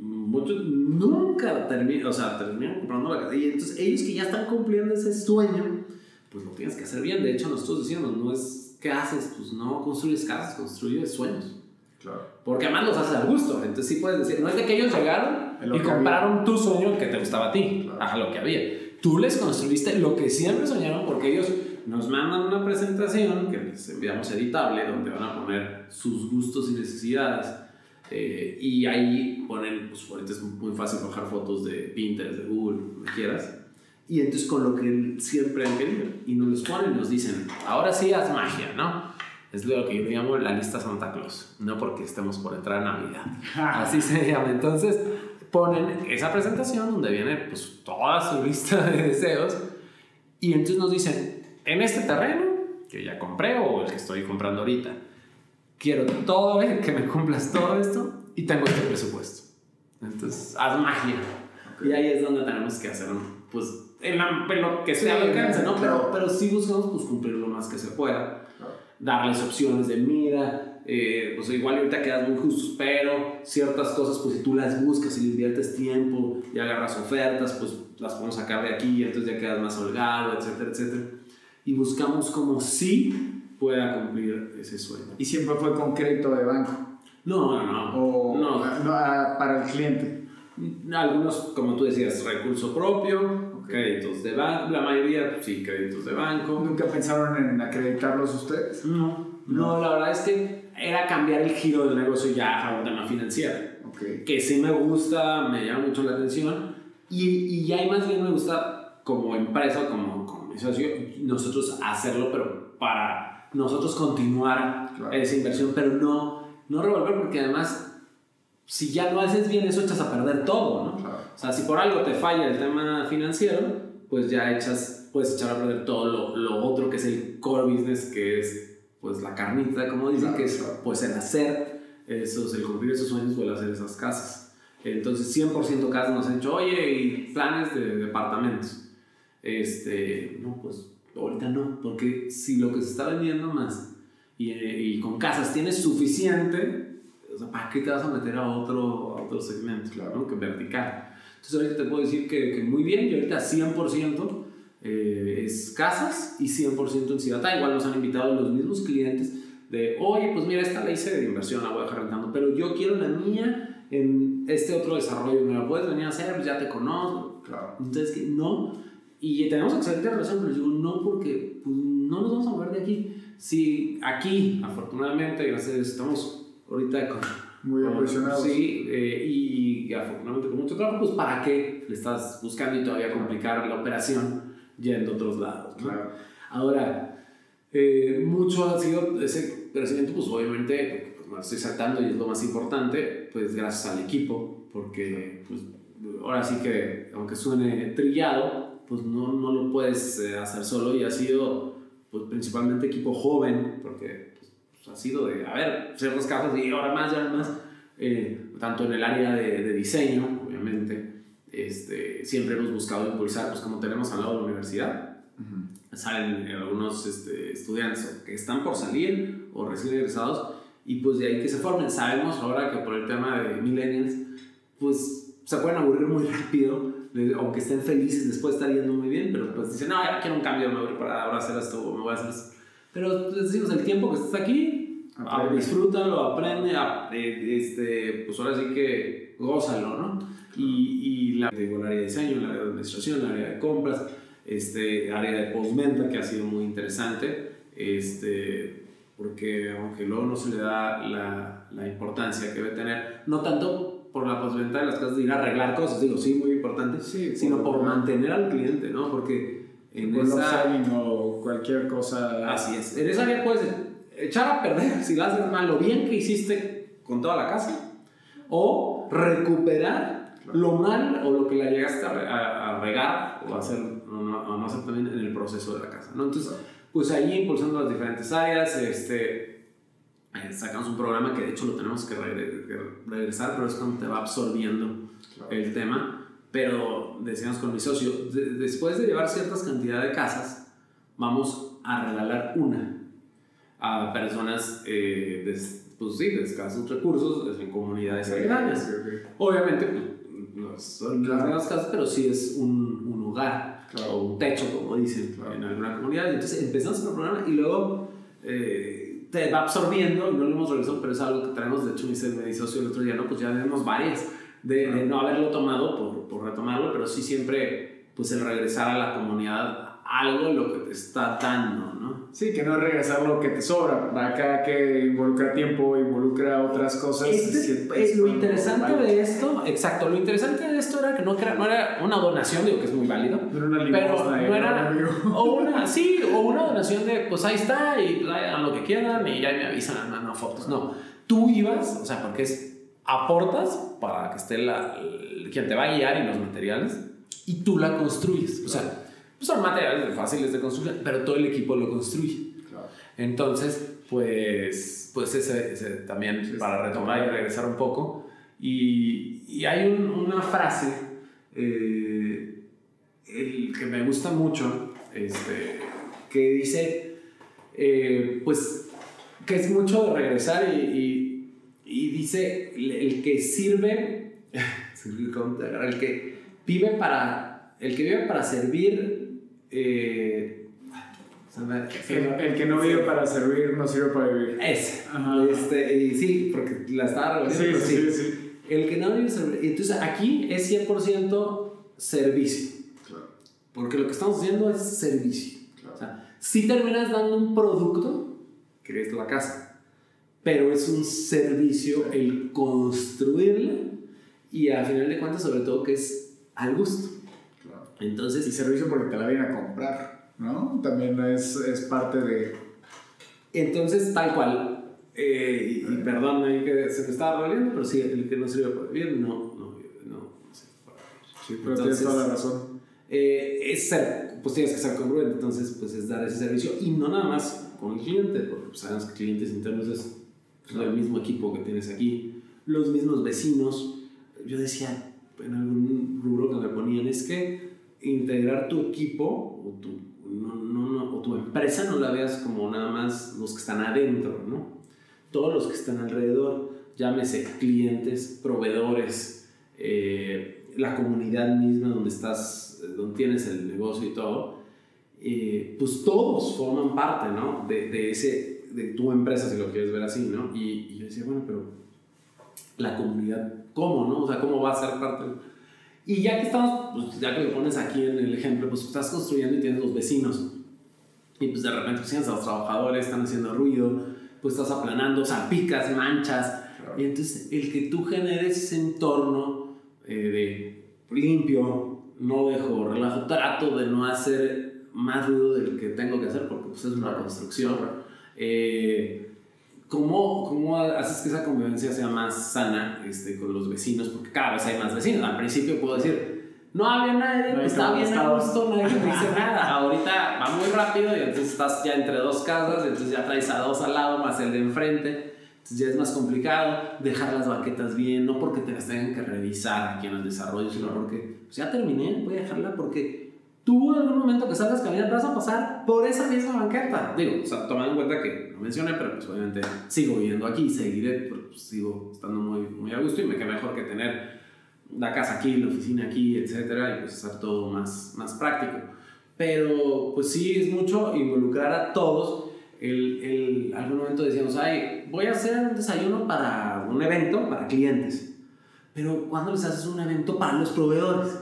muchos nunca terminan, o sea, terminan comprando la casa. Y entonces ellos que ya están cumpliendo ese sueño, pues lo tienes que hacer bien. De hecho, nosotros decíamos, no es, ¿qué haces? Pues no construyes casas, construyes sueños. Claro. Porque además los haces al gusto. Entonces sí puedes decir, no es de que ellos llegaron y compraron tu sueño que te gustaba a ti, Claro. ajá, lo que había. Tú les construiste lo que siempre soñaron porque ellos nos mandan una presentación que les enviamos editable donde van a poner sus gustos y necesidades. Eh, y ahí ponen, pues ahorita es muy fácil bajar fotos de Pinterest, de Google, lo que quieras. Y entonces con lo que siempre han querido. Y nos los ponen y nos dicen, ahora sí haz magia, ¿no? Es lo que yo llamo la lista Santa Claus. No porque estemos por entrar a Navidad. Así se llama. Entonces ponen esa presentación donde viene pues toda su lista de deseos y entonces nos dicen, en este terreno que ya compré o el que estoy comprando ahorita, quiero todo, que me cumplas todo esto y tengo este presupuesto. Entonces, haz magia. Y ahí es donde tenemos que hacer, pues, en, la- en lo que sea Sí, al alcance, ¿no? claro. Pero, pero sí buscamos, pues, cumplir lo más que se pueda Claro. darles opciones de mira, eh, pues igual ahorita quedas muy justos, pero ciertas cosas, pues si tú las buscas y le inviertes tiempo y agarras ofertas, pues las podemos sacar de aquí y entonces ya quedas más holgado, etcétera, etcétera. Y buscamos como sí pueda cumplir ese sueño. ¿Y siempre fue con crédito de banco? No, no, no. ¿O no. no, para el cliente? Algunos, como tú decías, recurso propio, créditos de banco, la mayoría sí, créditos de banco. ¿Nunca pensaron en acreditarlos ustedes? No, no, la verdad es que era cambiar el giro del negocio ya a un tema financiero. Ok. Que sí me gusta, me llama mucho la atención y, y ya más bien me gusta como empresa, como, como mi socio, nosotros hacerlo, pero para nosotros continuar Claro. esa inversión, pero no, no revolver porque además si ya lo haces bien eso echas a perder todo, ¿no? Claro. O sea, si por algo te falla el tema financiero, pues ya echas, puedes echar a perder todo lo, lo otro que es el core business, que es pues la carnita, como dicen, Claro, que es pues el hacer esos, el cumplir esos sueños o el hacer esas casas. Entonces 100% casas nos han dicho, oye, y planes de departamentos. Este, no, pues ahorita no, porque si lo que se está vendiendo más y, y con casas tienes suficiente, o sea, ¿para qué te vas a meter a otro, a otro segmento? Claro. ¿no? Que vertical. Entonces ahorita te puedo decir que, que muy bien, y ahorita 100% eh, es casas y 100% en Ciudad. Igual nos han invitado los mismos clientes de, oye, pues mira, esta la hice de inversión, la voy a dejar rentando, pero yo quiero la mía en este otro desarrollo, ¿me la puedes venir a hacer? Pues ya te conozco. Claro. Entonces, que no. Y tenemos excelente relación, pero les digo, no, porque pues, no nos vamos a mover de aquí. Si aquí, afortunadamente, gracias a Dios, estamos ahorita con Muy con- apasionados. Sí, eh, y, afortunadamente con mucho trabajo, pues ¿para qué le estás buscando y todavía complicar la operación yendo a otros lados? ¿no? Claro. Ahora, eh, mucho ha sido ese crecimiento, pues obviamente, pues, me estoy saltando y es lo más importante, pues gracias al equipo, porque pues, ahora sí que, aunque suene trillado, pues no, no lo puedes eh, hacer solo y ha sido pues, principalmente equipo joven, porque pues, ha sido de, a ver, ciertos casos y ahora más y ahora más, eh, tanto en el área de, de diseño, obviamente, este, siempre hemos buscado impulsar, pues como tenemos al lado de la universidad, salen algunos este, estudiantes que están por salir o recién egresados y pues de ahí que se formen. Sabemos ahora que por el tema de millennials, pues se pueden aburrir muy rápido, aunque estén felices después de estar yendo muy bien, pero pues dicen, no, ya quiero un cambio, me voy para ahora hacer esto me voy a hacer esto. Pero les decimos, el tiempo que estás aquí, Aprende. disfrútalo, aprende, ah, eh, este, pues ahora sí que gózalo, ¿no? Y, y la, digo, el área de diseño, el área de administración, el área de compras, este área de postventa que ha sido muy interesante, este, porque aunque luego no se le da la, la importancia que debe tener, no tanto por la postventa de las cosas de ir a arreglar cosas, digo, sí, muy importante, Sí, sino por por- mantener al cliente, ¿no? Porque en Con esa... o cualquier cosa. Así es. En esa área puedes echar a perder si la haces mal lo bien que hiciste con toda la casa o recuperar lo mal o lo que la llegaste a, a- regar o a hacer o no, hacer también en el proceso de la casa. ¿no? Entonces, pues ahí impulsando las diferentes áreas, este, sacamos un programa que de hecho lo tenemos que, regre- que regresar, pero es cuando te va absorbiendo Claro. el tema. Pero decíamos con mi socio, de- después de llevar ciertas cantidades de casas, vamos a regalar una a personas eh, de, pues sí, de escasos recursos, en comunidades aledañas. Obviamente, pues, no son las mismas casas, pero sí es un, un hogar Claro. o un techo, como dicen en alguna comunidad. Entonces empezamos con el programa y luego eh, te va absorbiendo, y no lo hemos revisado, pero es algo que tenemos. De hecho, me dice mi socio el otro día, no, pues ya tenemos varias de, de no haberlo tomado por, por retomarlo, pero sí siempre, pues el regresar a la comunidad algo lo que te está dando, ¿no? Sí, que no es regresar lo que te sobra. Acá que involucra tiempo, involucra otras cosas. Este- es lo interesante de esto, exacto, lo interesante de esto era que no, era, no era una donación, digo que es muy válido, No era una pero no era, o una, sí, o una donación de, pues ahí está, y pues, hagan lo que quieran, y ya me avisan, mandan fotos, no, tú ibas, o sea, porque es, aportas para que esté la, quien te va a guiar y los materiales, y tú la construyes, o sea, son materiales fáciles de construir, pero todo el equipo lo construye. Claro. Entonces, pues, pues ese, ese también Sí, para retomar y regresar un poco. Y, y hay un- una frase eh, el que me gusta mucho, este, que dice, eh, pues, que es mucho de regresar y, y, y dice, el, el que sirve, el que vive para, el que vive para servir, eh, El, el que no vive para servir no sirve para vivir. Ese. Ajá. Este, y sí, porque la estaba revolviendo, sí, sí, sí. El que no vive sobre- Entonces aquí es 100% servicio. Claro, Porque lo que estamos haciendo es servicio. claro. O sea, si terminas dando un producto, que es la casa, pero es un servicio el construirla y a final de cuentas, sobre todo, que es al gusto. Entonces, Y servicio porque te la vienen a comprar, ¿no? También es, es parte de... Entonces, tal cual. eh, y, y perdón ahí que se me estaba doliendo, pero sí, el que no sirve para vivir, no, no, vive, no, no sirve para vivir. Sí, pero Entonces, tienes toda la razón. eh, es ser, pues tienes que ser congruente, entonces, pues es dar ese servicio y no nada más con el cliente, porque pues, sabemos que clientes internos es pues, el mismo equipo que tienes aquí, los mismos vecinos. Yo decía en algún rubro que me ponían, es que integrar tu equipo o tu, no, no, o tu empresa no la veas como nada más los que están adentro, ¿no? Todos los que están alrededor, llámese clientes, proveedores, eh, la comunidad misma donde estás, donde tienes el negocio y todo, eh, pues todos forman parte, ¿no? De, de, ese, de tu empresa, si lo quieres ver así, ¿no? Y, y yo decía, bueno, pero la comunidad, ¿cómo, no? O sea, ¿cómo va a ser parte? Y ya que estamos, pues ya que lo pones aquí en el ejemplo, pues estás construyendo y tienes los vecinos. Y pues de repente pues, tienes a los trabajadores, están haciendo ruido, pues estás aplanando, salpicas, manchas. Y entonces el que tú generes ese entorno eh, de limpio, no dejo, relajo, trato de no hacer más ruido del que tengo que hacer porque pues es una construcción. Eh, ¿Cómo, ¿Cómo haces que esa convivencia sea más sana este, con los vecinos? Porque cada vez hay más vecinos. Al principio puedo decir, no había nadie, Nadie está te bien a gusto, nadie me dice nada. Ahorita va muy rápido y entonces estás ya entre dos casas, entonces ya traes a dos al lado más el de enfrente. Entonces ya es más complicado dejar las baquetas bien, no porque te las tengan que revisar aquí en el desarrollo, sino porque pues ya terminé, voy a dejarla porque tú en algún momento que salgas a caminar vas a pasar por esa misma banqueta. Digo, o sea, tomando en cuenta que no mencioné, pero pues obviamente sigo viviendo aquí, seguiré, pero, pues, sigo estando muy, muy a gusto y me queda mejor que tener la casa aquí, la oficina aquí, etcétera, y pues hacer todo más, más práctico. Pero pues sí es mucho involucrar a todos. El, el, algún momento decíamos, ay, voy a hacer un desayuno para un evento, para clientes. Pero cuando les haces un evento para los proveedores?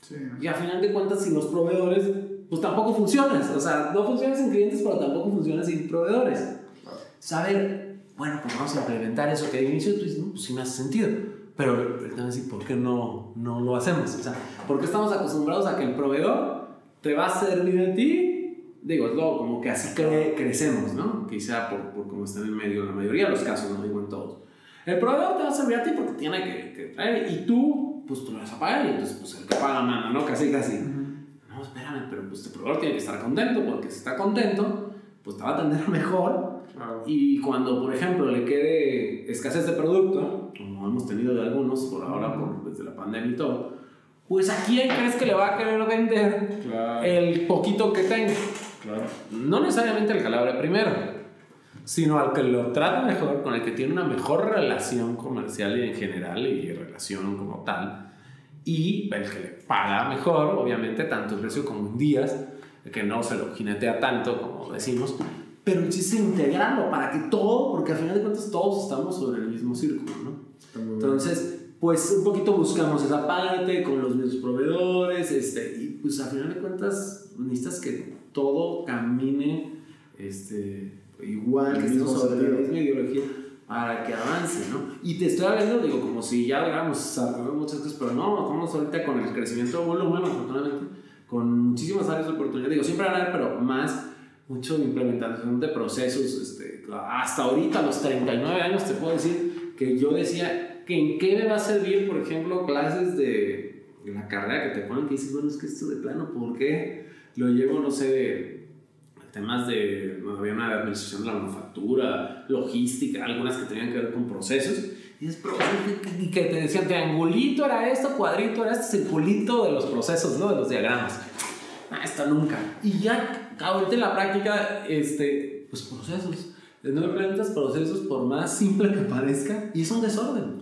Sí. Y a final de cuentas, sin los proveedores, pues tampoco funcionas. O sea, no funcionas sin clientes, pero tampoco funcionas sin proveedores. Saber, bueno, pues vamos a implementar eso que de inicio tú dices, no, pues sí me hace sentido. Pero el tema es, ¿y por qué no, no lo hacemos? O sea, ¿por qué estamos acostumbrados a que el proveedor te va a servir a ti? Digo, es lo, como que así cre- crecemos, ¿no? Quizá por, por cómo está en el medio en la mayoría de los casos, no digo en todos. El proveedor te va a servir a ti porque tiene que, que traer y tú, pues tú lo vas a pagar y entonces, pues el que paga manda, ¿no? Casi, casi. No, espérame, pero pues tu proveedor tiene que estar contento porque si está contento, pues te va a atender mejor. Claro. Y cuando, por ejemplo, le quede escasez de producto, como hemos tenido de algunos por ahora, por, desde la pandemia y todo, pues a quién crees que le va a querer vender Claro. el poquito que tenga. Claro. No necesariamente el calabre primero, sino al que lo trata mejor, con el que tiene una mejor relación comercial y en general y relación como tal. Y el que le paga mejor, obviamente, tanto en precio como en días, que no se lo jinetea tanto, como decimos, pero el chiste es integrarlo para que todo, porque al final de cuentas todos estamos sobre el mismo círculo, ¿no? Entonces, pues un poquito buscamos esa parte con los mismos proveedores, este, y pues al final de cuentas necesitas que todo camine este, igual, que estemos sobre la misma ideología para que avance, ¿no? Y te estoy hablando, digo, como si ya hubiéramos sacado muchas cosas, pero no, estamos ahorita con el crecimiento de volumen, afortunadamente, con muchísimas áreas de oportunidad. Digo, siempre van a haber, pero más, mucho implementación de procesos. Este, hasta ahorita, a los 39 años, te puedo decir que yo decía que en qué me va a servir, por ejemplo, clases de, de la carrera que te ponen que dices, bueno, es que esto de plano, ¿por qué? Lo llevo, no sé, de temas de, había una de administración de la manufactura, logística, algunas que tenían que ver con procesos. Y, es, y que te decían, triangulito era esto, cuadrito era este, circulito de los procesos, ¿no? De los diagramas. Ah, esto nunca. Y ya, ahorita en la práctica, este, pues procesos. No implementas procesos por más simple que parezca y es un desorden.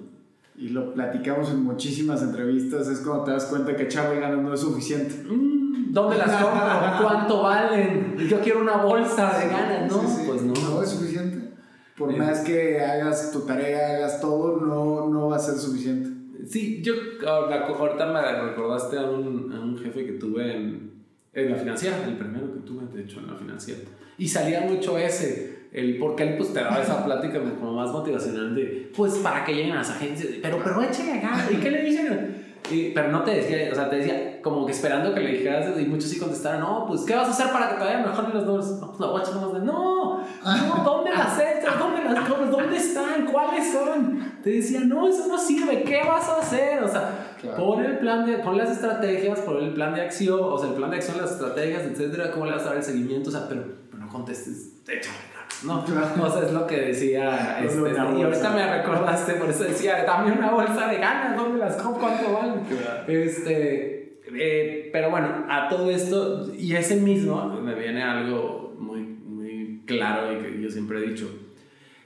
Y lo platicamos en muchísimas entrevistas, es cuando te das cuenta que echarle ganas no es suficiente. Mm, ¿dónde las compro? ¿Cuánto valen? Yo quiero una bolsa de ganas, ¿no? Sí, sí. Pues no. No es suficiente. Por Sí. más que hagas tu tarea, hagas todo, no, no va a ser suficiente. Sí, yo ahorita me recordaste a un, a un jefe que tuve en, en la financiera, el primero que tuve, de hecho, en la financiera. Y salía mucho ese, el, porque él pues te daba esa plática como más motivacional de, pues para que lleguen a las agencias, pero, pero échale ganas, ¿y qué le dicen? Y- pero no te decía, o sea, te decía como que esperando que le dijeras, y muchos sí contestaron, no, pues ¿qué vas a hacer para que te vayan mejor en los números? No, pues la voy a echar más de, no, no, ¿dónde las echas? ¿Dónde las compras? ¿Dónde están? ¿Cuáles son? Te decía, no, eso no sirve, ¿qué vas a hacer? O sea, Claro. pon el plan de, pon las estrategias, pon el plan de acción, o sea, el plan de acción, las estrategias, etcétera, cómo le vas a dar el seguimiento, o sea, pero, pero no contestes, échale ganas, ¿no? Claro. O sea, es lo que decía, este, y ahorita me recordaste, por eso decía, dame una bolsa de ganas, ¿dónde las compro? ¿Cuánto valen? Este, eh, pero bueno, a todo esto, y ese mismo, me viene algo muy, muy claro y que yo siempre he dicho.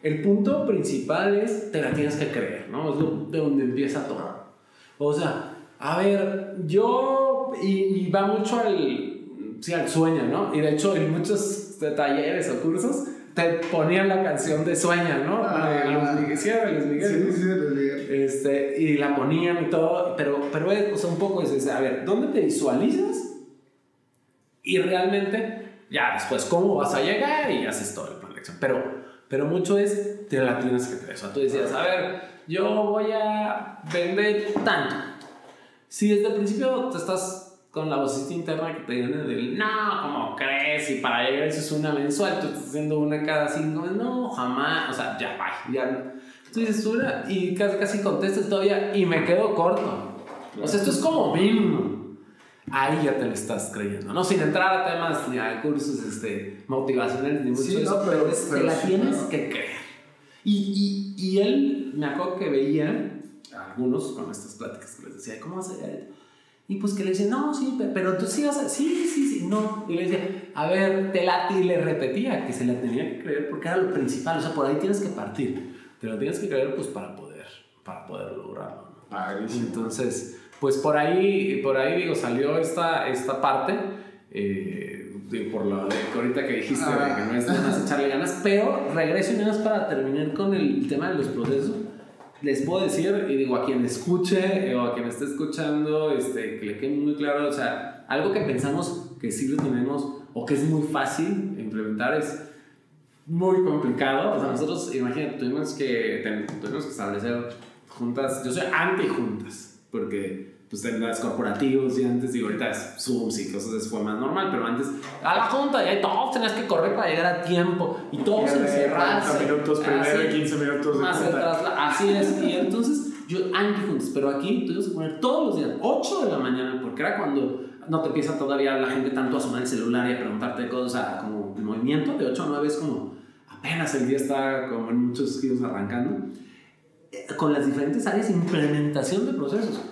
El punto principal es, te la tienes que creer, ¿no? Es de donde empieza todo. O sea, a ver, yo, y, y va mucho al, sí, al sueño, ¿no? Y de hecho, en muchos talleres o cursos, te ponían la canción de Sueña, ¿no? De Luis Miguel, sí, de Luis Miguel. Sí, Miguel. Este, y la ponían y todo, pero, pero es, o sea, un poco es, a ver, ¿dónde te visualizas? Y realmente, ya después, ¿cómo vas a llegar? Y haces todo el plan de acción. Pero, pero mucho es, te la tienes que creer. O sea, tú decías, a ver, yo voy a vender tanto. Si desde el principio te estás con la vocecita interna que te viene del, no, ¿cómo crees? Y para llegar eso es una mensual, tú estás haciendo una cada cinco no, jamás, o sea, ya, bye, ya no. Tú dices una y casi, casi contestas todavía y me quedo corto. O sea, esto es como mínimo. Ahí ya te lo estás creyendo, ¿no? Sin entrar a temas ni a cursos este, motivacionales ni mucho Sí, de eso, no, pero, pero- es- te pero la sí, tienes claro. que creer. Y, y, y él, me acuerdo que veía algunos con estas pláticas que les decía, ¿cómo vas a llegar? Y pues que le decían, no, sí, pe- pero tú sí vas a, sí, sí, sí, no. Y le decía, a ver, te late, y le repetía que se la tenía que creer porque era lo principal, o sea, por ahí tienes que partir. Te lo tienes que creer pues para poder, para poder lograrlo, ¿no? Entonces, pues por ahí, por ahí digo, salió esta, esta parte, eh, digo, por lo de que ahorita que dijiste, de que no es nada más echarle ganas, pero regreso y nada más para terminar con el tema de los procesos. Les puedo decir, y digo, a quien escuche eh, o a quien esté escuchando, este, que le quede muy claro, o sea, algo que pensamos que sí lo tenemos o que es muy fácil implementar es muy complicado. O sea, nosotros, imagínate, tuvimos que, tuvimos que establecer juntas. Yo soy anti-juntas, porque pues en las corporativos y antes, digo, ahorita es Zooms y cosas así fue más normal, pero antes a la junta y ahí todos tenías que correr para llegar a tiempo y todos encerrarse. 40 minutos primero y 15 minutos de junta. Así es. Y entonces, yo anti-juntas, pero aquí tuvimos que poner todos los días, 8 de la mañana, porque era cuando no te empieza todavía la gente tanto a sumar el celular y a preguntarte cosas, como el movimiento de 8 a 9 es como apenas el día está como en muchos giros arrancando. Eh, Con las diferentes áreas de implementación de procesos.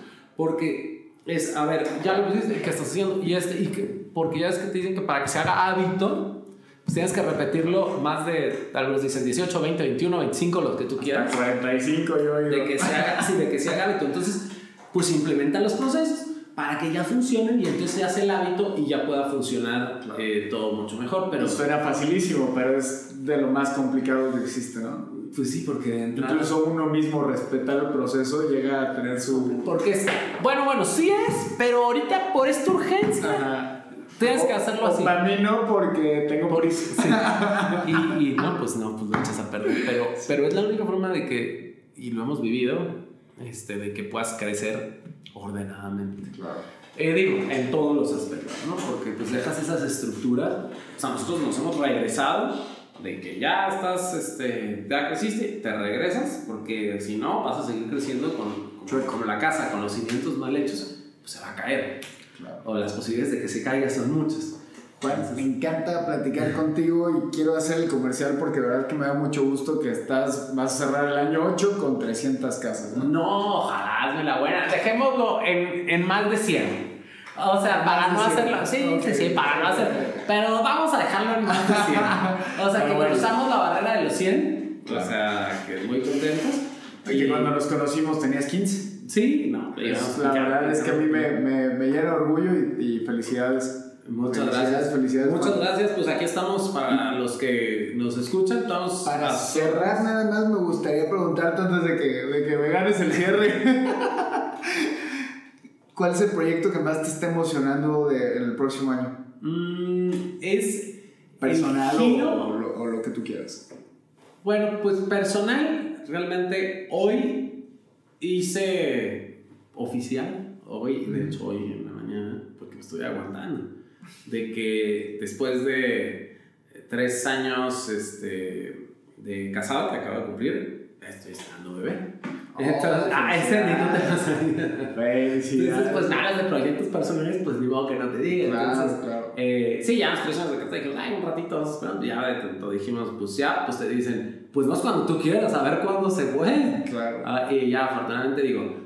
Porque es, a ver, ya lo pusiste, ¿qué estás haciendo? Y este, y que, porque ya es que te dicen que para que se haga hábito, pues tienes que repetirlo más de, algunos dicen 18, 20, 21, 25, los que tú quieras. 45 yo he De que se haga, sí, de que se haga hábito. Entonces, pues implementa los procesos para que ya funcionen y entonces se hace el hábito y ya pueda funcionar eh, todo mucho mejor. Pero, Suena facilísimo, pero es de lo más complicado que existe, ¿no? Pues sí, porque de entrada- Incluso uno mismo respetar el proceso llega a tener su... Porque es, bueno, bueno, sí es, pero ahorita por esta urgencia Ajá. tienes que hacerlo O así. Para mí no, porque tengo prisa. Sí. Y, y no, pues no, pues lo echas a perder. Pero, pero es la única forma de que, y lo hemos vivido, este, de que puedas crecer ordenadamente. Claro. Eh, digo, en todos los aspectos, ¿no? Porque pues dejas esas estructuras. O sea, nosotros nos hemos regresado de que ya estás, este, ya creciste, te regresas, porque si no vas a seguir creciendo con, con, con la casa, con los cimientos mal hechos, pues se va a caer. Claro. O las posibilidades de que se caiga son muchas. Juan, me encanta platicar contigo y quiero hacer el comercial porque de verdad que me da mucho gusto que estás, vas a cerrar el año 8 con 300 casas, ¿no? No, ojalá, hazme la buena. Dejémoslo en, en más de 100. O sea, para no de 100. hacerlo. Sí, sí, sí, para no hacer. Pero vamos a dejarlo en más de 100. O sea, que bueno. cruzamos la barrera de los 100. O sea, que muy contentos. Que Y- cuando nos conocimos tenías 15. Sí, no. Pues, digamos, la verdad es que a mí me, me, me llena orgullo y, y felicidades. Muchas Felicidades, gracias. felicidades, Muchas Juan. gracias. Pues aquí estamos para los que nos escuchan. Estamos Para a- cerrar nada más me gustaría preguntarte antes de que, de que me ganes el cierre. ¿Cuál es el proyecto que más te está emocionando de- en el próximo año? Mm, es ¿Personal el o, giro- o lo, o lo que tú quieras? Bueno, pues personal, realmente hoy hice oficial, hoy, de hecho hoy en la mañana, porque me estoy aguantando, de que después de tres años este, de casado que acabo de cumplir, estoy esperando bebé. Entonces, ah, ese ni no te lo sabía. Felicidades. Entonces, pues nada, de proyectos personales, pues ni modo que no te diga. Entonces, claro. eh, sí, ya nos presionamos de que te dijimos, ay, un ratito vamos esperando. Ya de tanto dijimos, pues ya, pues te dicen, pues no es cuando tú quieras, a ver cuándo se puede. Claro. Ah, y ya, afortunadamente digo,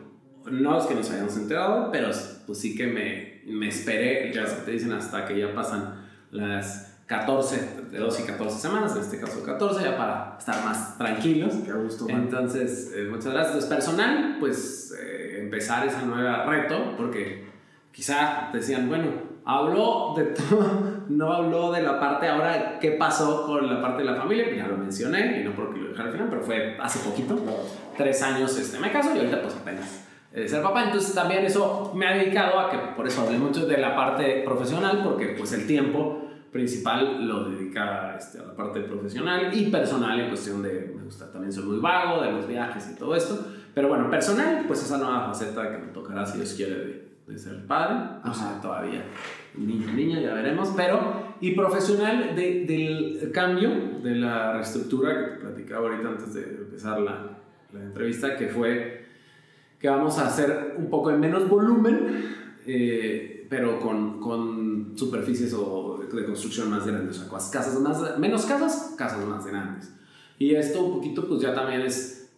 no es que nos hayamos enterado, pero pues sí que me, me esperé, ya te dicen hasta que ya pasan las 14, de 12 y 14 semanas, en este caso 14, ya para estar más tranquilos. Qué gusto, man. Entonces, eh, muchas gracias. Entonces, personal, pues eh, empezar esa nueva reto, porque quizá decían, bueno, habló de todo, no habló de la parte ahora, qué pasó con la parte de la familia, pues ya lo mencioné, y no porque lo dejara al final, pero fue hace poquito, tres años este, me caso y ahorita pues apenas eh, ser papá, entonces también eso me ha dedicado a que, por eso hablé mucho de la parte profesional, porque pues el tiempo principal lo dedica este, a la parte profesional y personal en cuestión de, me gusta, también soy muy vago de los viajes y todo esto, pero bueno, personal, pues esa nueva faceta que me tocará si Dios quiere de, de ser padre, no sé todavía, niño, niña, ya veremos, pero, y profesional de, del cambio, de la reestructura que te platicaba ahorita antes de empezar la, la entrevista, que fue que vamos a hacer un poco en menos volumen, eh, pero con, con superficies o de, construcción más grandes, o sea, cas- casas más, menos casas, casas más grandes. Y esto un poquito pues ya también es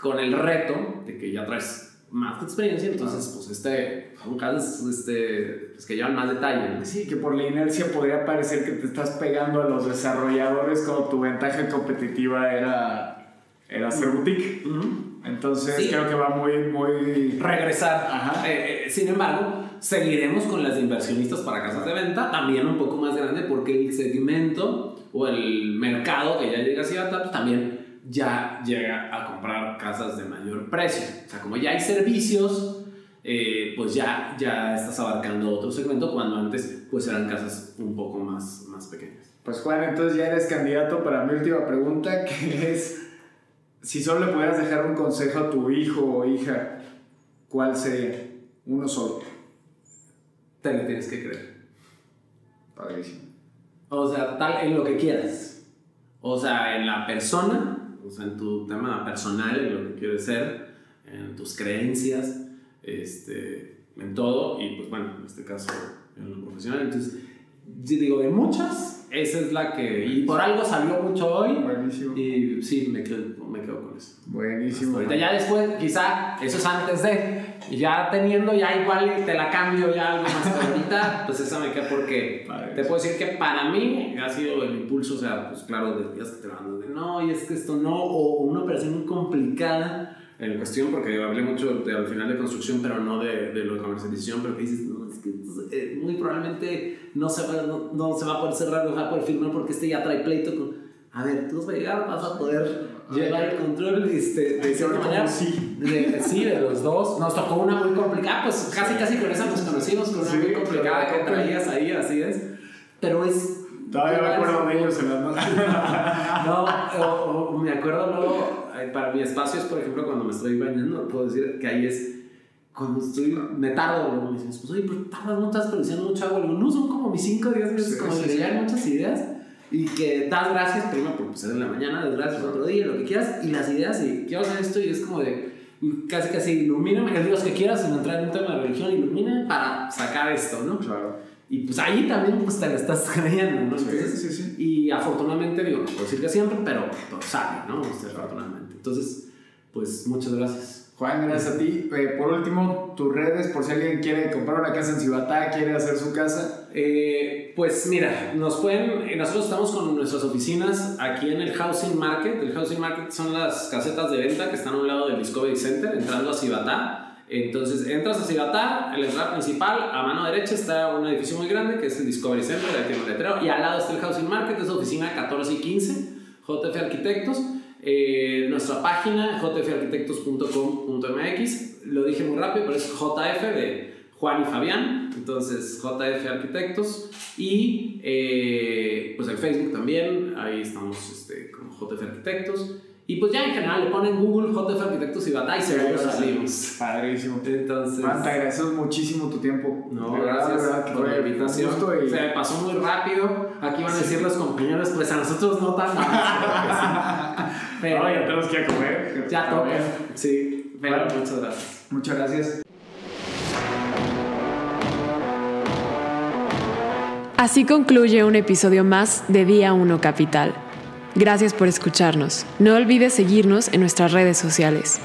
con el reto de que ya traes más experiencia, entonces pues este, son casas este, pues, que llevan más detalle. ¿no? Sí, que por la inercia podría parecer que te estás pegando a los desarrolladores cuando tu ventaja competitiva era, era ser boutique. Ujú. Entonces Sí. creo que va muy, muy... regresar. Ajá. Eh, eh, sin embargo, seguiremos con las inversionistas para casas de venta, también un poco más grande, porque el segmento o el mercado que ya llega hacia Tap también ya llega a comprar casas de mayor precio. O sea, como ya hay servicios, eh, pues ya, ya estás abarcando otro segmento cuando antes pues eran casas un poco más, más pequeñas. Pues Juan, entonces ya eres candidato para mi última pregunta, que es, si solo le pudieras dejar un consejo a tu hijo o hija, ¿cuál sería? Uno solo. Te le tienes que creer. Padrísimo. O sea, tal en lo que quieras. O sea, en la persona, o sea, en tu tema personal, en lo que quieres ser, en tus creencias, este, en todo, y pues bueno, en este caso, en lo profesional. Entonces, yo digo, de muchas, esa es la que, y por algo salió mucho hoy, Buenísimo. y sí, me quedo, me quedo con eso. Buenísimo. Ahorita ya después, quizá, eso es antes de, y ya teniendo, ya igual te la cambio ya algo más, pero ahorita, pues esa me queda porque te puedo decir que para mí ha sido el impulso, o sea, pues claro, de días que te van de no, y es que esto no, o una operación muy complicada en cuestión, porque hablé mucho de, al final de construcción, pero no de, de lo de comercialización, pero que dices, no, es que eh, muy probablemente no se, va, no, no se va a poder cerrar, no se va a poder firmar porque este ya trae pleito con... A ver, tú vas a llegar, vas a poder llevar el control este, de cierta manera. sí. De, sí, de los dos. Nos tocó una muy complicada, pues casi casi con esa nos conocimos, con una Sí, muy complicada que traías ahí, así es. Pero es. Todavía me acuerdo de ellos en las. No, o, o me acuerdo luego, para mi espacio es, por ejemplo, cuando me estoy bañando, puedo decir que ahí es. Cuando estoy, me tardo, luego me dicen, pues, oye, pero tardas mucho, estás produciendo mucha agua. No, son como mis 5 o 10 minutos, Sí, como sí, que sí. muchas ideas. Y que das gracias, primero porque pues, es en la mañana, das gracias otro día, lo que quieras, y las ideas, y quiero hacer esto, y es como de, casi casi ilumíname, el Dios que quieras, sin entrar en un tema de religión, ilumíname para sacar esto, ¿no? Claro. Y pues ahí también pues te lo estás creyendo, ¿no? Sí, Entonces, sí, sí. Y afortunadamente, digo, no puedo decir que siempre, pero todo sale, ¿no? Este, afortunadamente. Entonces, pues muchas gracias. Juan, gracias a ti. Eh, por último, tus redes, por si alguien quiere comprar una casa en Cibatá, quiere hacer su casa. Eh, pues mira, nos pueden, eh, nosotros estamos con nuestras oficinas aquí en el Housing Market. El Housing Market son las casetas de venta que están a un lado del Discovery Center, entrando a Cibatá. Entonces entras a Cibatá, el entrada principal, a mano derecha está un edificio muy grande que es el Discovery Center, ahí tiene un letrero, y al lado está el Housing Market, es oficina 14 y 15, JF Arquitectos. Eh, nuestra página, jfarquitectos.com.mx, lo dije muy rápido, pero es JF de Juan y Fabián, entonces JF Arquitectos, y eh, pues el Facebook también, ahí estamos este, como JF Arquitectos. Y pues ya en general le ponen Google JF Arquitectos y Batalla y seguro salimos. Padrísimo. Entonces. Juan, te agradecemos muchísimo tu tiempo. No, De verdad, gracias de verdad, que por la invitación. gusto y- Se me pasó muy rápido. Aquí van a decir los compañeros, pues a nosotros no tan. pero No, ya tenemos que ir a comer. ya A toca. Sí, pero Bueno. muchas gracias. Muchas gracias. Así concluye un episodio más de Día 1 Capital. Gracias por escucharnos. No olvides seguirnos en nuestras redes sociales.